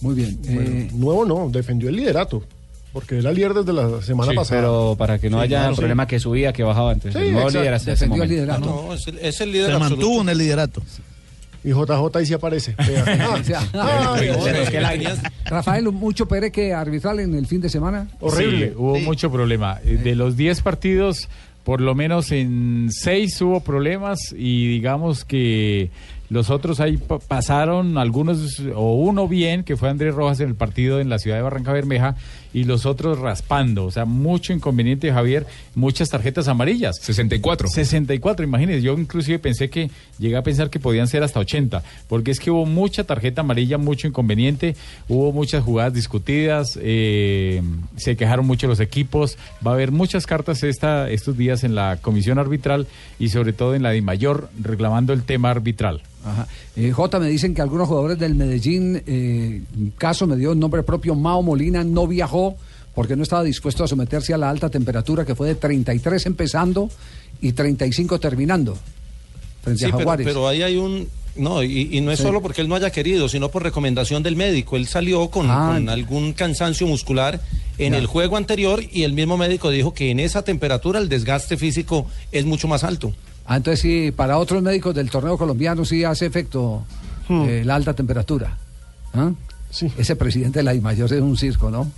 Muy bien. Bueno, nuevo no, defendió el liderato. Porque era líder desde la semana Sí, pasada. Pero para que no Sí, haya claro, problema sí. que subía, que bajaba. Sí, el nuevo líder hasta ese Defendió el momento. liderato. No, es el, es el líder Se absoluto. mantuvo en el liderato. Y JJ ahí sí aparece. Tenías- Rafael, mucho Pérez que arbitral en el fin de semana. Sí, hubo mucho problema. Eh, De los 10 partidos, por lo menos en 6 hubo problemas y digamos que los otros ahí pa- pasaron algunos o uno bien, que fue Andrés Rojas en el partido en la ciudad de Barranca Bermeja y los otros raspando. O sea, mucho inconveniente, Javier, muchas tarjetas amarillas. 64. 64, imagínense. Yo inclusive pensé que, llegué a pensar que podían ser hasta 80, porque es que hubo mucha tarjeta amarilla, mucho inconveniente, hubo muchas jugadas discutidas, eh, se quejaron mucho los equipos, va a haber muchas cartas esta, estos días en la comisión arbitral y sobre todo en la de mayor reclamando el tema arbitral. Ajá. Eh, J, me dicen que algunos jugadores del Medellín, eh, caso me dio el nombre propio, Mao Molina, no viajó porque no estaba dispuesto a someterse a la alta temperatura que fue de 33 empezando y 35 terminando frente Sí, a pero, Jaguares. pero ahí hay un... No, y, y no es Sí. solo porque él no haya querido, sino por recomendación del médico. Él salió con, Ah. con algún cansancio muscular en Ya. el juego anterior y el mismo médico dijo que en esa temperatura el desgaste físico es mucho más alto. Ah, entonces sí, para otros médicos del torneo colombiano sí hace efecto eh, la alta temperatura. ¿Ah? Ese presidente de la IMAYOR es un circo, ¿no?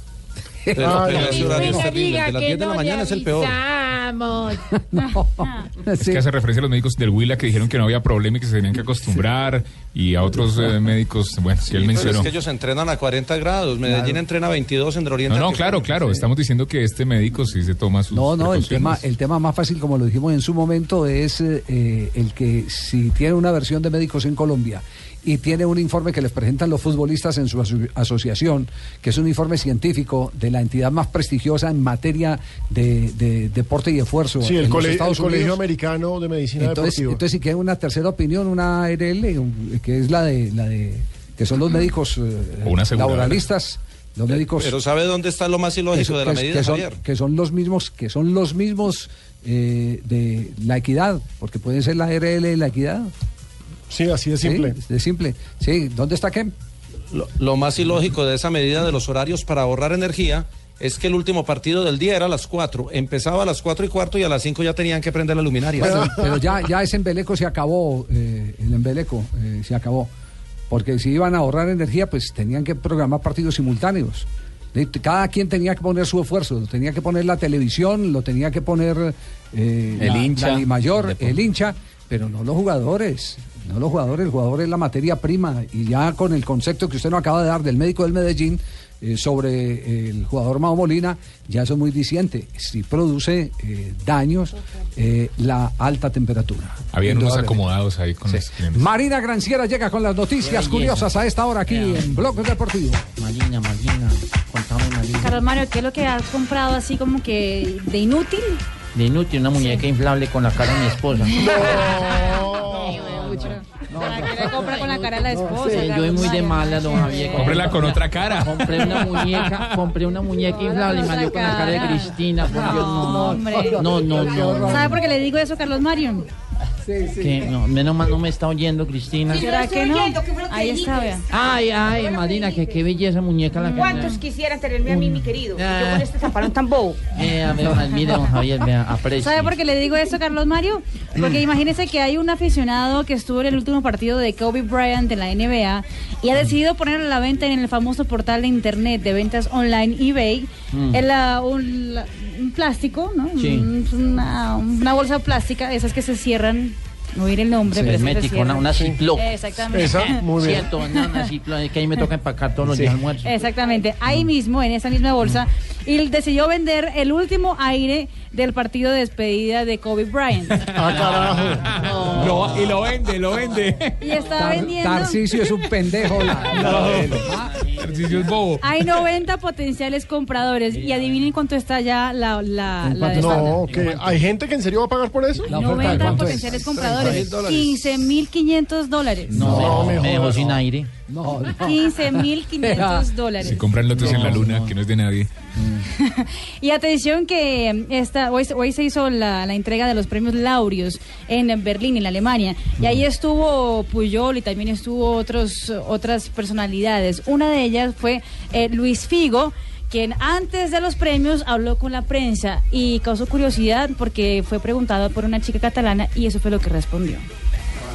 No diga De las que 10 de la no mañana es el peor. Es que hace referencia a los médicos del Huila que dijeron que no había problema y que se tenían que acostumbrar y a otros eh, médicos, bueno, si él Pero mencionó. es que ellos entrenan a 40 grados. Medellín Claro. entrena a 22 en No, Oriente. no, claro, claro. Estamos diciendo que este médico sí se toma sus No, no, el tema, el tema más fácil, como lo dijimos en su momento, es eh, eh, el que si tiene una versión de médicos en Colombia y tiene un informe que les presentan los futbolistas en su aso- asociación, que es un informe científico de la entidad más prestigiosa en materia de, de deporte y esfuerzo Sí, en el, los cole- el Estados Colegio Unidos. Americano de Medicina Entonces, Deportiva. entonces si queda una tercera opinión, una ARL, que es la de, la de que son los médicos eh, laboralistas, los médicos Pero ¿sabe dónde está lo más ilógico que, de la medida, que son, Javier? que son los mismos que son los mismos eh, de la equidad porque puede ser la RL de la equidad sí así de simple. de simple sí dónde está Kem Lo, lo más ilógico de esa medida de los horarios para ahorrar energía es que el último partido del día era a las 4. Empezaba a las 4 y cuarto y a las 5 ya tenían que prender la luminaria. Bueno, pero ya ya ese embeleco se acabó eh, el embeleco eh, se acabó porque si iban a ahorrar energía pues tenían que programar partidos simultáneos Cada quien tenía que poner su esfuerzo, tenía que poner la televisión, lo tenía que poner eh, El la- hincha. la mayor, el hincha, pero no los jugadores. No los jugadores, el jugador es la materia prima. Y ya con el concepto que usted nos acaba de dar del médico del Medellín eh, sobre el jugador Mao Molina, ya eso es muy diciente. Si produce eh, daños eh, la alta temperatura. Habían unos acomodados ahí con los clientes. Marina Granciera llega con las noticias curiosas a esta hora aquí en Blog Deportivo. Marina, Marina, contame Marina. Carlos Mario, ¿qué es lo que has comprado así como que de inútil? De inútil, una muñeca inflable con la cara de mi esposa. ¿Para qué le compra con la cara de la esposa? Sí, yo soy muy de mala, don Javier. Cómprela con otra cara. Compré una muñeca, compré una muñeca inflable y me salió con la cara de Cristina. Por Dios, no. hombre. No, no, no. ¿Sabe por qué le digo eso, Carlos Mario? Que no, menos mal no me está oyendo Cristina. ¿Será que no? Ahí está, vea. Ay, ay, Marina, que qué belleza muñeca la que ¿Cuántos quisieran tenerme a mí, mi querido? Yo Ah. con este zaparón tan bobo. Eh, a ver, mire, don Javier, vea, aprecie. ¿Sabe por qué le digo eso, Carlos Mario? Porque imagínese que hay un aficionado que estuvo en el último partido de Kobe Bryant de la NBA y ha decidido poner a la venta en el famoso portal de internet de ventas online eBay Mm. un, la- un plástico, ¿no? Sí. Un- Una, una bolsa plástica, esas que se cierran. No oír el nombre, Sí, pero se hermético, una, una ciclo. Exactamente. Cierto, una, una ciclo, es que ahí me toca empacar todos los Sí. días almuerzo. Exactamente, ahí mismo, en esa misma bolsa, y él decidió vender el último aire del partido de despedida de Kobe Bryant. Ah, Lo- y lo vende, lo vende. Y estaba vendiendo. Tarcisio es un pendejo. la- Tarcisio es bobo. Hay 90 potenciales compradores y adivinen cuánto está ya la, la, la de No, que hay gente que en serio va a pagar por eso. 90 potenciales compradores. 15.500 dólares. No, me, me dejó sin aire. No, 15.500 dólares. Si compran lotes en la luna, que no es de nadie. Y atención que esta, hoy, hoy se hizo la, la entrega de los premios Laureus en Berlín, en Alemania. Y ahí estuvo Puyol y también estuvo otros, otras personalidades. Una de ellas fue eh, Luis Figo quien antes de los premios habló con la prensa y causó curiosidad porque fue preguntado por una chica catalana y eso fue lo que respondió.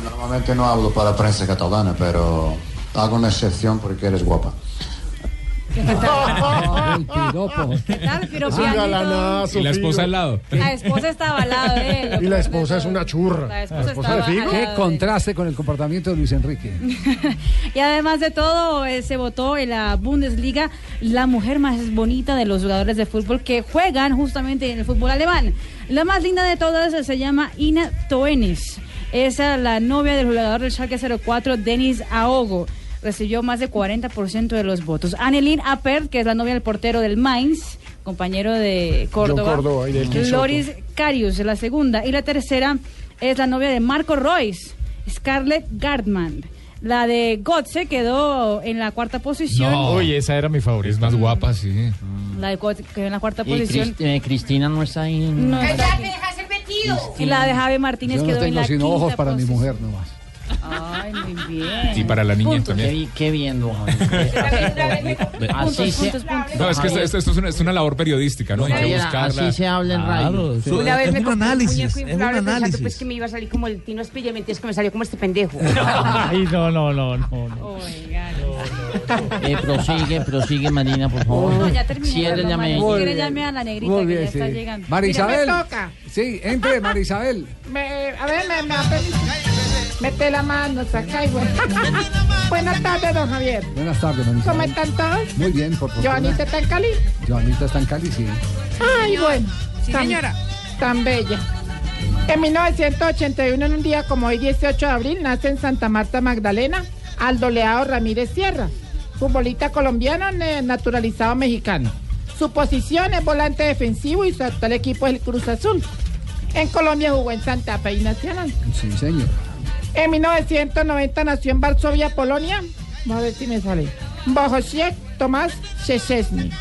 Normalmente no hablo para la prensa catalana, pero hago una excepción porque eres guapa. el piropo. ¿Qué tal, Es piropianito? Y la esposa al lado. La esposa estaba al lado de él. Y la esposa es una churra. La esposa de estaba Figo. al Qué de- contraste con el comportamiento de Luis Enrique. Y además de todo, eh, se votó en la Bundesliga la mujer más bonita de los jugadores de fútbol que juegan justamente en el fútbol alemán. La más linda de todas se llama Ina Toenis. Es eh, la novia del jugador del Schalke 04, Denis Aogo. Recibió más del 40% de los votos. Annelien Appert, que es la novia del portero del Mainz, compañero de Córdoba. Córdoba y del Quinsoto. Loris Carius, la segunda. Y la tercera es la novia de Marco Royce, Scarlett Gardman. La de Gotze quedó en la cuarta posición. Uy, esa era mi favorita. Es más guapa, sí. La de Gotze quedó en la cuarta Y posición. Crist- eh, Cristina no está ahí. No está ¡Ya aquí. Y la de Javi Martínez Yo no quedó en tengo la sino ojos quinta para mi mujer nomás. Ay, muy bien. Y para la niña Puntos. Qué, también. bi- qué bien, don Javier. Así se. No, es que esto, esto- esto es, una, es una labor periodística, ¿no? Hay que buscarla. así se habla en radio. Claro, Una vez es me un análisis, un es un pensando análisis. pues que me iba a salir como el Tino Espilla, mentiras que me salió como este pendejo. Ay, no, no, no, no. no. Oigan. Eh, prosigue, prosigue, Marina, por favor. No, ya terminé. Si quiere, llame a la negrita que bien, ya está sí. llegando. María Mira, me Isabel. toca. Sí, entre, María Isabel. Me- a ver, me, me. Mete la mano, saca y güey. Buenas tardes, don Javier. Buenas tardes, María ¿Cómo están todos? Muy bien, por favor. Joanita está en Cali. Joanita está en Cali, sí. Ay, bueno. Sí, tan, señora. Tan bella. En 1981, en un día como hoy, 18 de abril, nace en Santa Marta, Magdalena, Aldo Leao Ramírez Sierra, futbolista colombiano naturalizado mexicano. Su posición es volante defensivo y su actual equipo es el Cruz Azul. En Colombia jugó en Santa Fe y Nacional. Sí, señor. En 1990 nació en Varsovia, Polonia. Vamos a ver si me sale. Bohosiek Tomás Szczesny.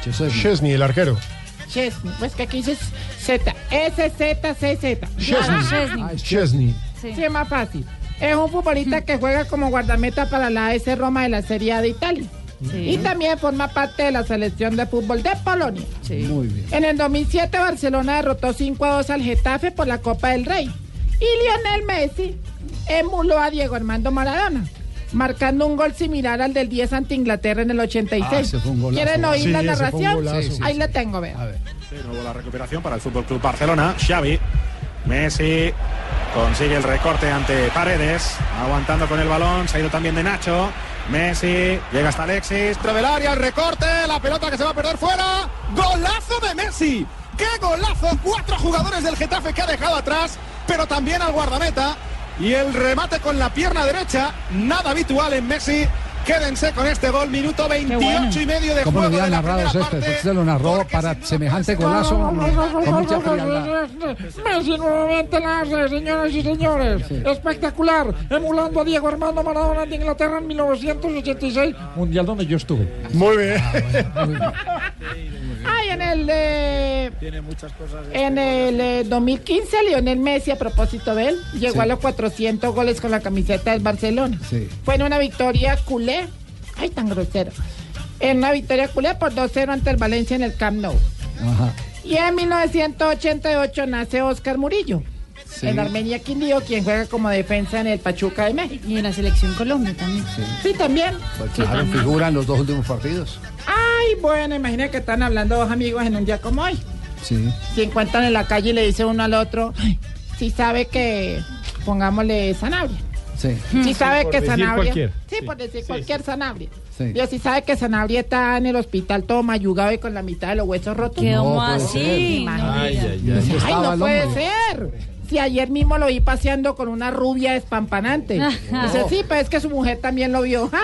Chesney, el arquero. Chesney, pues que aquí dice Z, S Z C Z. Chesney. Ah, es Chesney. Sí. es más fácil. Es un futbolista que juega como guardameta para la AS Roma de la Serie A de Italia. Sí. Y también forma parte de la selección de fútbol de Polonia. Muy bien. En el 2007 Barcelona derrotó 5 a 2 al Getafe por la Copa del Rey. Y Lionel Messi emuló a Diego Armando Maradona, marcando un gol similar al del 10 ante Inglaterra en el 86. Ah, golazo. ¿Quieren oír Sí, la narración? golazo. Sí, sí, Ahí sí. la tengo, vean. A ver. De nuevo la recuperación para el Fútbol Club Barcelona. Xavi. Messi consigue el recorte ante Paredes. Aguantando con el balón. Se ha ido también de Nacho. Messi llega hasta Alexis. Dentro del área, el recorte. La pelota que se va a perder fuera. ¡Golazo de Messi! ¡Qué golazo! Cuatro jugadores del Getafe que ha dejado atrás, pero también al guardameta. Y el remate con la pierna derecha, nada habitual en Messi. Quédense con este gol, minuto 28 bueno. y medio de ¿Cómo lo juego. había la narrado Céspedes? parte, Usted lo narró para semejante golazo con mucha frialdad. Messi nuevamente la hace, señoras y señores. Espectacular. Emulando a Diego Armando Maradona de Inglaterra en 1986. Mundial donde yo estuve. Muy bien. En el eh, Tiene muchas cosas. en el eh, 2015 Lionel Messi, a propósito de él, llegó Sí. a los 400 goles con la camiseta del Barcelona. Sí. Fue en una victoria culé. Ay, tan grosero. En una victoria culé por 2-0 ante el Valencia en el Camp Nou. Ajá. Y en 1988 nace Oscar Murillo. Sí. En Armenia Quindío, quien juega como defensa en el Pachuca de México. Y en la selección Colombia también. Sí, también. Pues Sí, claro, también. figura en los dos últimos partidos. Ay, bueno, imagina que están hablando dos amigos en un día como hoy. Sí. Se encuentran en la calle y le dice uno al otro, si sabe que pongámosle Sanabria. Sí. Si sabe Por que Sanabria. cualquier. Sí, por decir cualquier Sanabria. Sí. Dios, si sabe que Sanabria está en el hospital todo mayugado y con la mitad de los huesos rotos. ¿Qué No así? Ay, ay, ¿Y ay. Ay, no puede hombre? ser. Si ayer mismo lo vi paseando con una rubia espampanante. Dice, sí, pero es que su mujer también lo vio.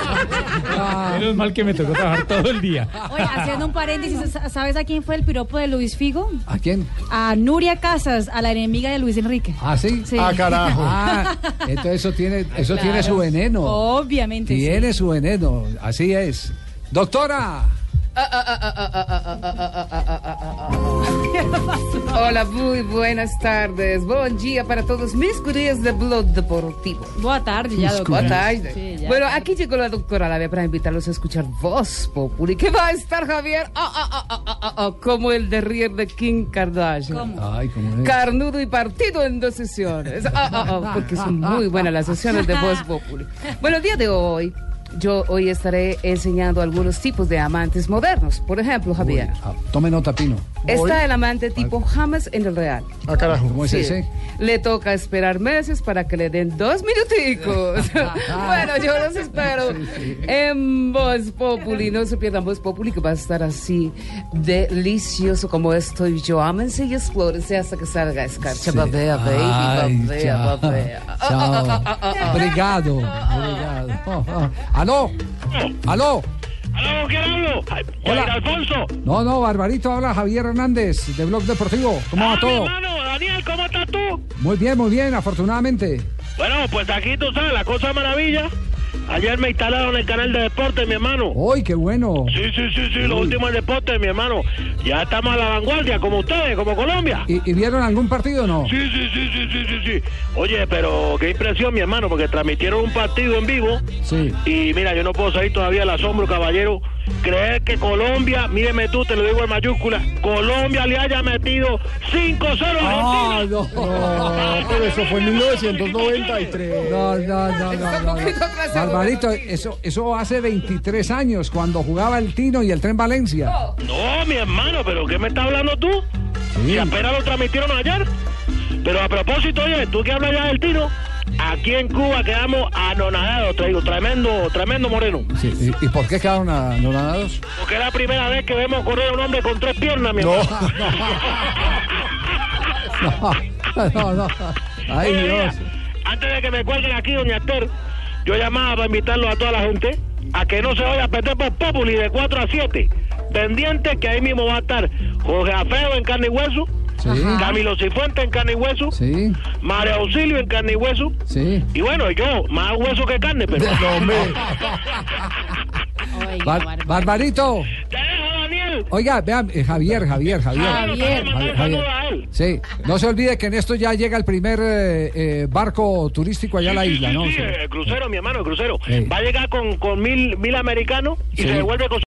Menos mal que me tocó trabajar todo el día. Oye, haciendo un paréntesis, ¿sabes a quién fue el piropo de Luis Figo? ¿A quién? A Nuria Casas, a la enemiga de Luis Enrique. ¿Ah, sí? Sí. Ah, carajo. Ah, entonces eso tiene, eso tiene su veneno. Obviamente. sí. Tiene su veneno, así es. Doctora, Hola, muy buenas tardes. Buen día para todos mis curiosos de Blog Deportivo. Boa tarde, ya, doctor. Boa tarde. Sí, ya. bueno, aquí llegó la doctora Lavia para invitarlos a escuchar Voz Populi, que va a estar Javier ah, ah, ah, ah, ah, ah, como el de Rier de Kim Kardashian. Ay, ¿cómo es? Carnudo y partido en dos sesiones. Ah, ah, ah, porque son muy buenas las sesiones de Voz Populi. Bueno, el día de hoy, yo hoy estaré enseñando algunos tipos de amantes modernos. Por ejemplo, Javier. Ah, tome nota, Pino. Está el amante tipo James en el Real. Ah, carajo. ¿Cómo es Sí. ese? Le toca esperar meses para que le den dos minuticos. bueno, yo los espero en Voz Populi. No se pierdan Voz Populi, que va a estar así delicioso como estoy yo. Ámense y explórense hasta que salga escarcha. Babea, baby, babea, babea. Obrigado. Obrigado. ¿Aló? ¿Aló? ¿Aló, quién hablo? Hola. Alfonso. No, no, Barbarito, habla Javier Hernández de Blog Deportivo. ¿Cómo va todo? hermano, Daniel, ¿cómo estás tú? Muy bien, muy bien, afortunadamente. Bueno, pues aquí tú sabes, la cosa maravilla. Ayer me instalaron el canal de deporte, mi hermano. ¡Uy, qué bueno! Sí, sí, sí, sí, lo Uy. último en deporte, mi hermano. Ya estamos a la vanguardia, como ustedes, como Colombia. ¿Y, y vieron algún partido o no? Sí, sí, sí, sí, sí, sí, sí. Oye, pero qué impresión, mi hermano, porque transmitieron un partido en vivo. Sí. Y mira, yo no puedo salir todavía del asombro, caballero. Creer que Colombia, míreme tú, te lo digo en mayúscula, Colombia le haya metido 5-0 a Ah, Argentina. No, pero eso fue en 1993. No, no, no, no, no, no. Barbarito, eso, eso hace 23 años, cuando jugaba el Tino y el Tren Valencia. No, mi hermano, pero ¿qué me estás hablando tú? Si apenas lo transmitieron ayer. Pero a propósito, oye, tú que hablas ya del tiro, aquí en Cuba quedamos anonadados, te digo, tremendo, tremendo moreno. Sí, ¿Y, y por qué quedaron anonadados? Porque es la primera vez que vemos correr a un hombre con tres piernas, mi hermano. No, no, no. Ay, Oye, Dios. mira, Antes de que me cuelguen aquí, doña Esther, yo llamaba para invitarlo a toda la gente a que no se vaya a perder por Populi de 4 a 7. Pendiente que ahí mismo va a estar Jorge Alfredo en carne y hueso, Sí. Camilo Cifuentes en carne y hueso, Sí, María Auxilio en carne y hueso, sí. y bueno, yo, más hueso que carne, pero... Bar- Barbarito. Oiga, vean, eh, Javier, Javier, Javier. Javier. Javier, Javier. Sí, no se olvide que en esto ya llega el primer eh, eh, barco turístico allá a la isla, ¿no? Sí, Sí. el crucero, mi hermano, el crucero. Sí. Va a llegar con, con mil, mil americanos y Sí. se devuelve con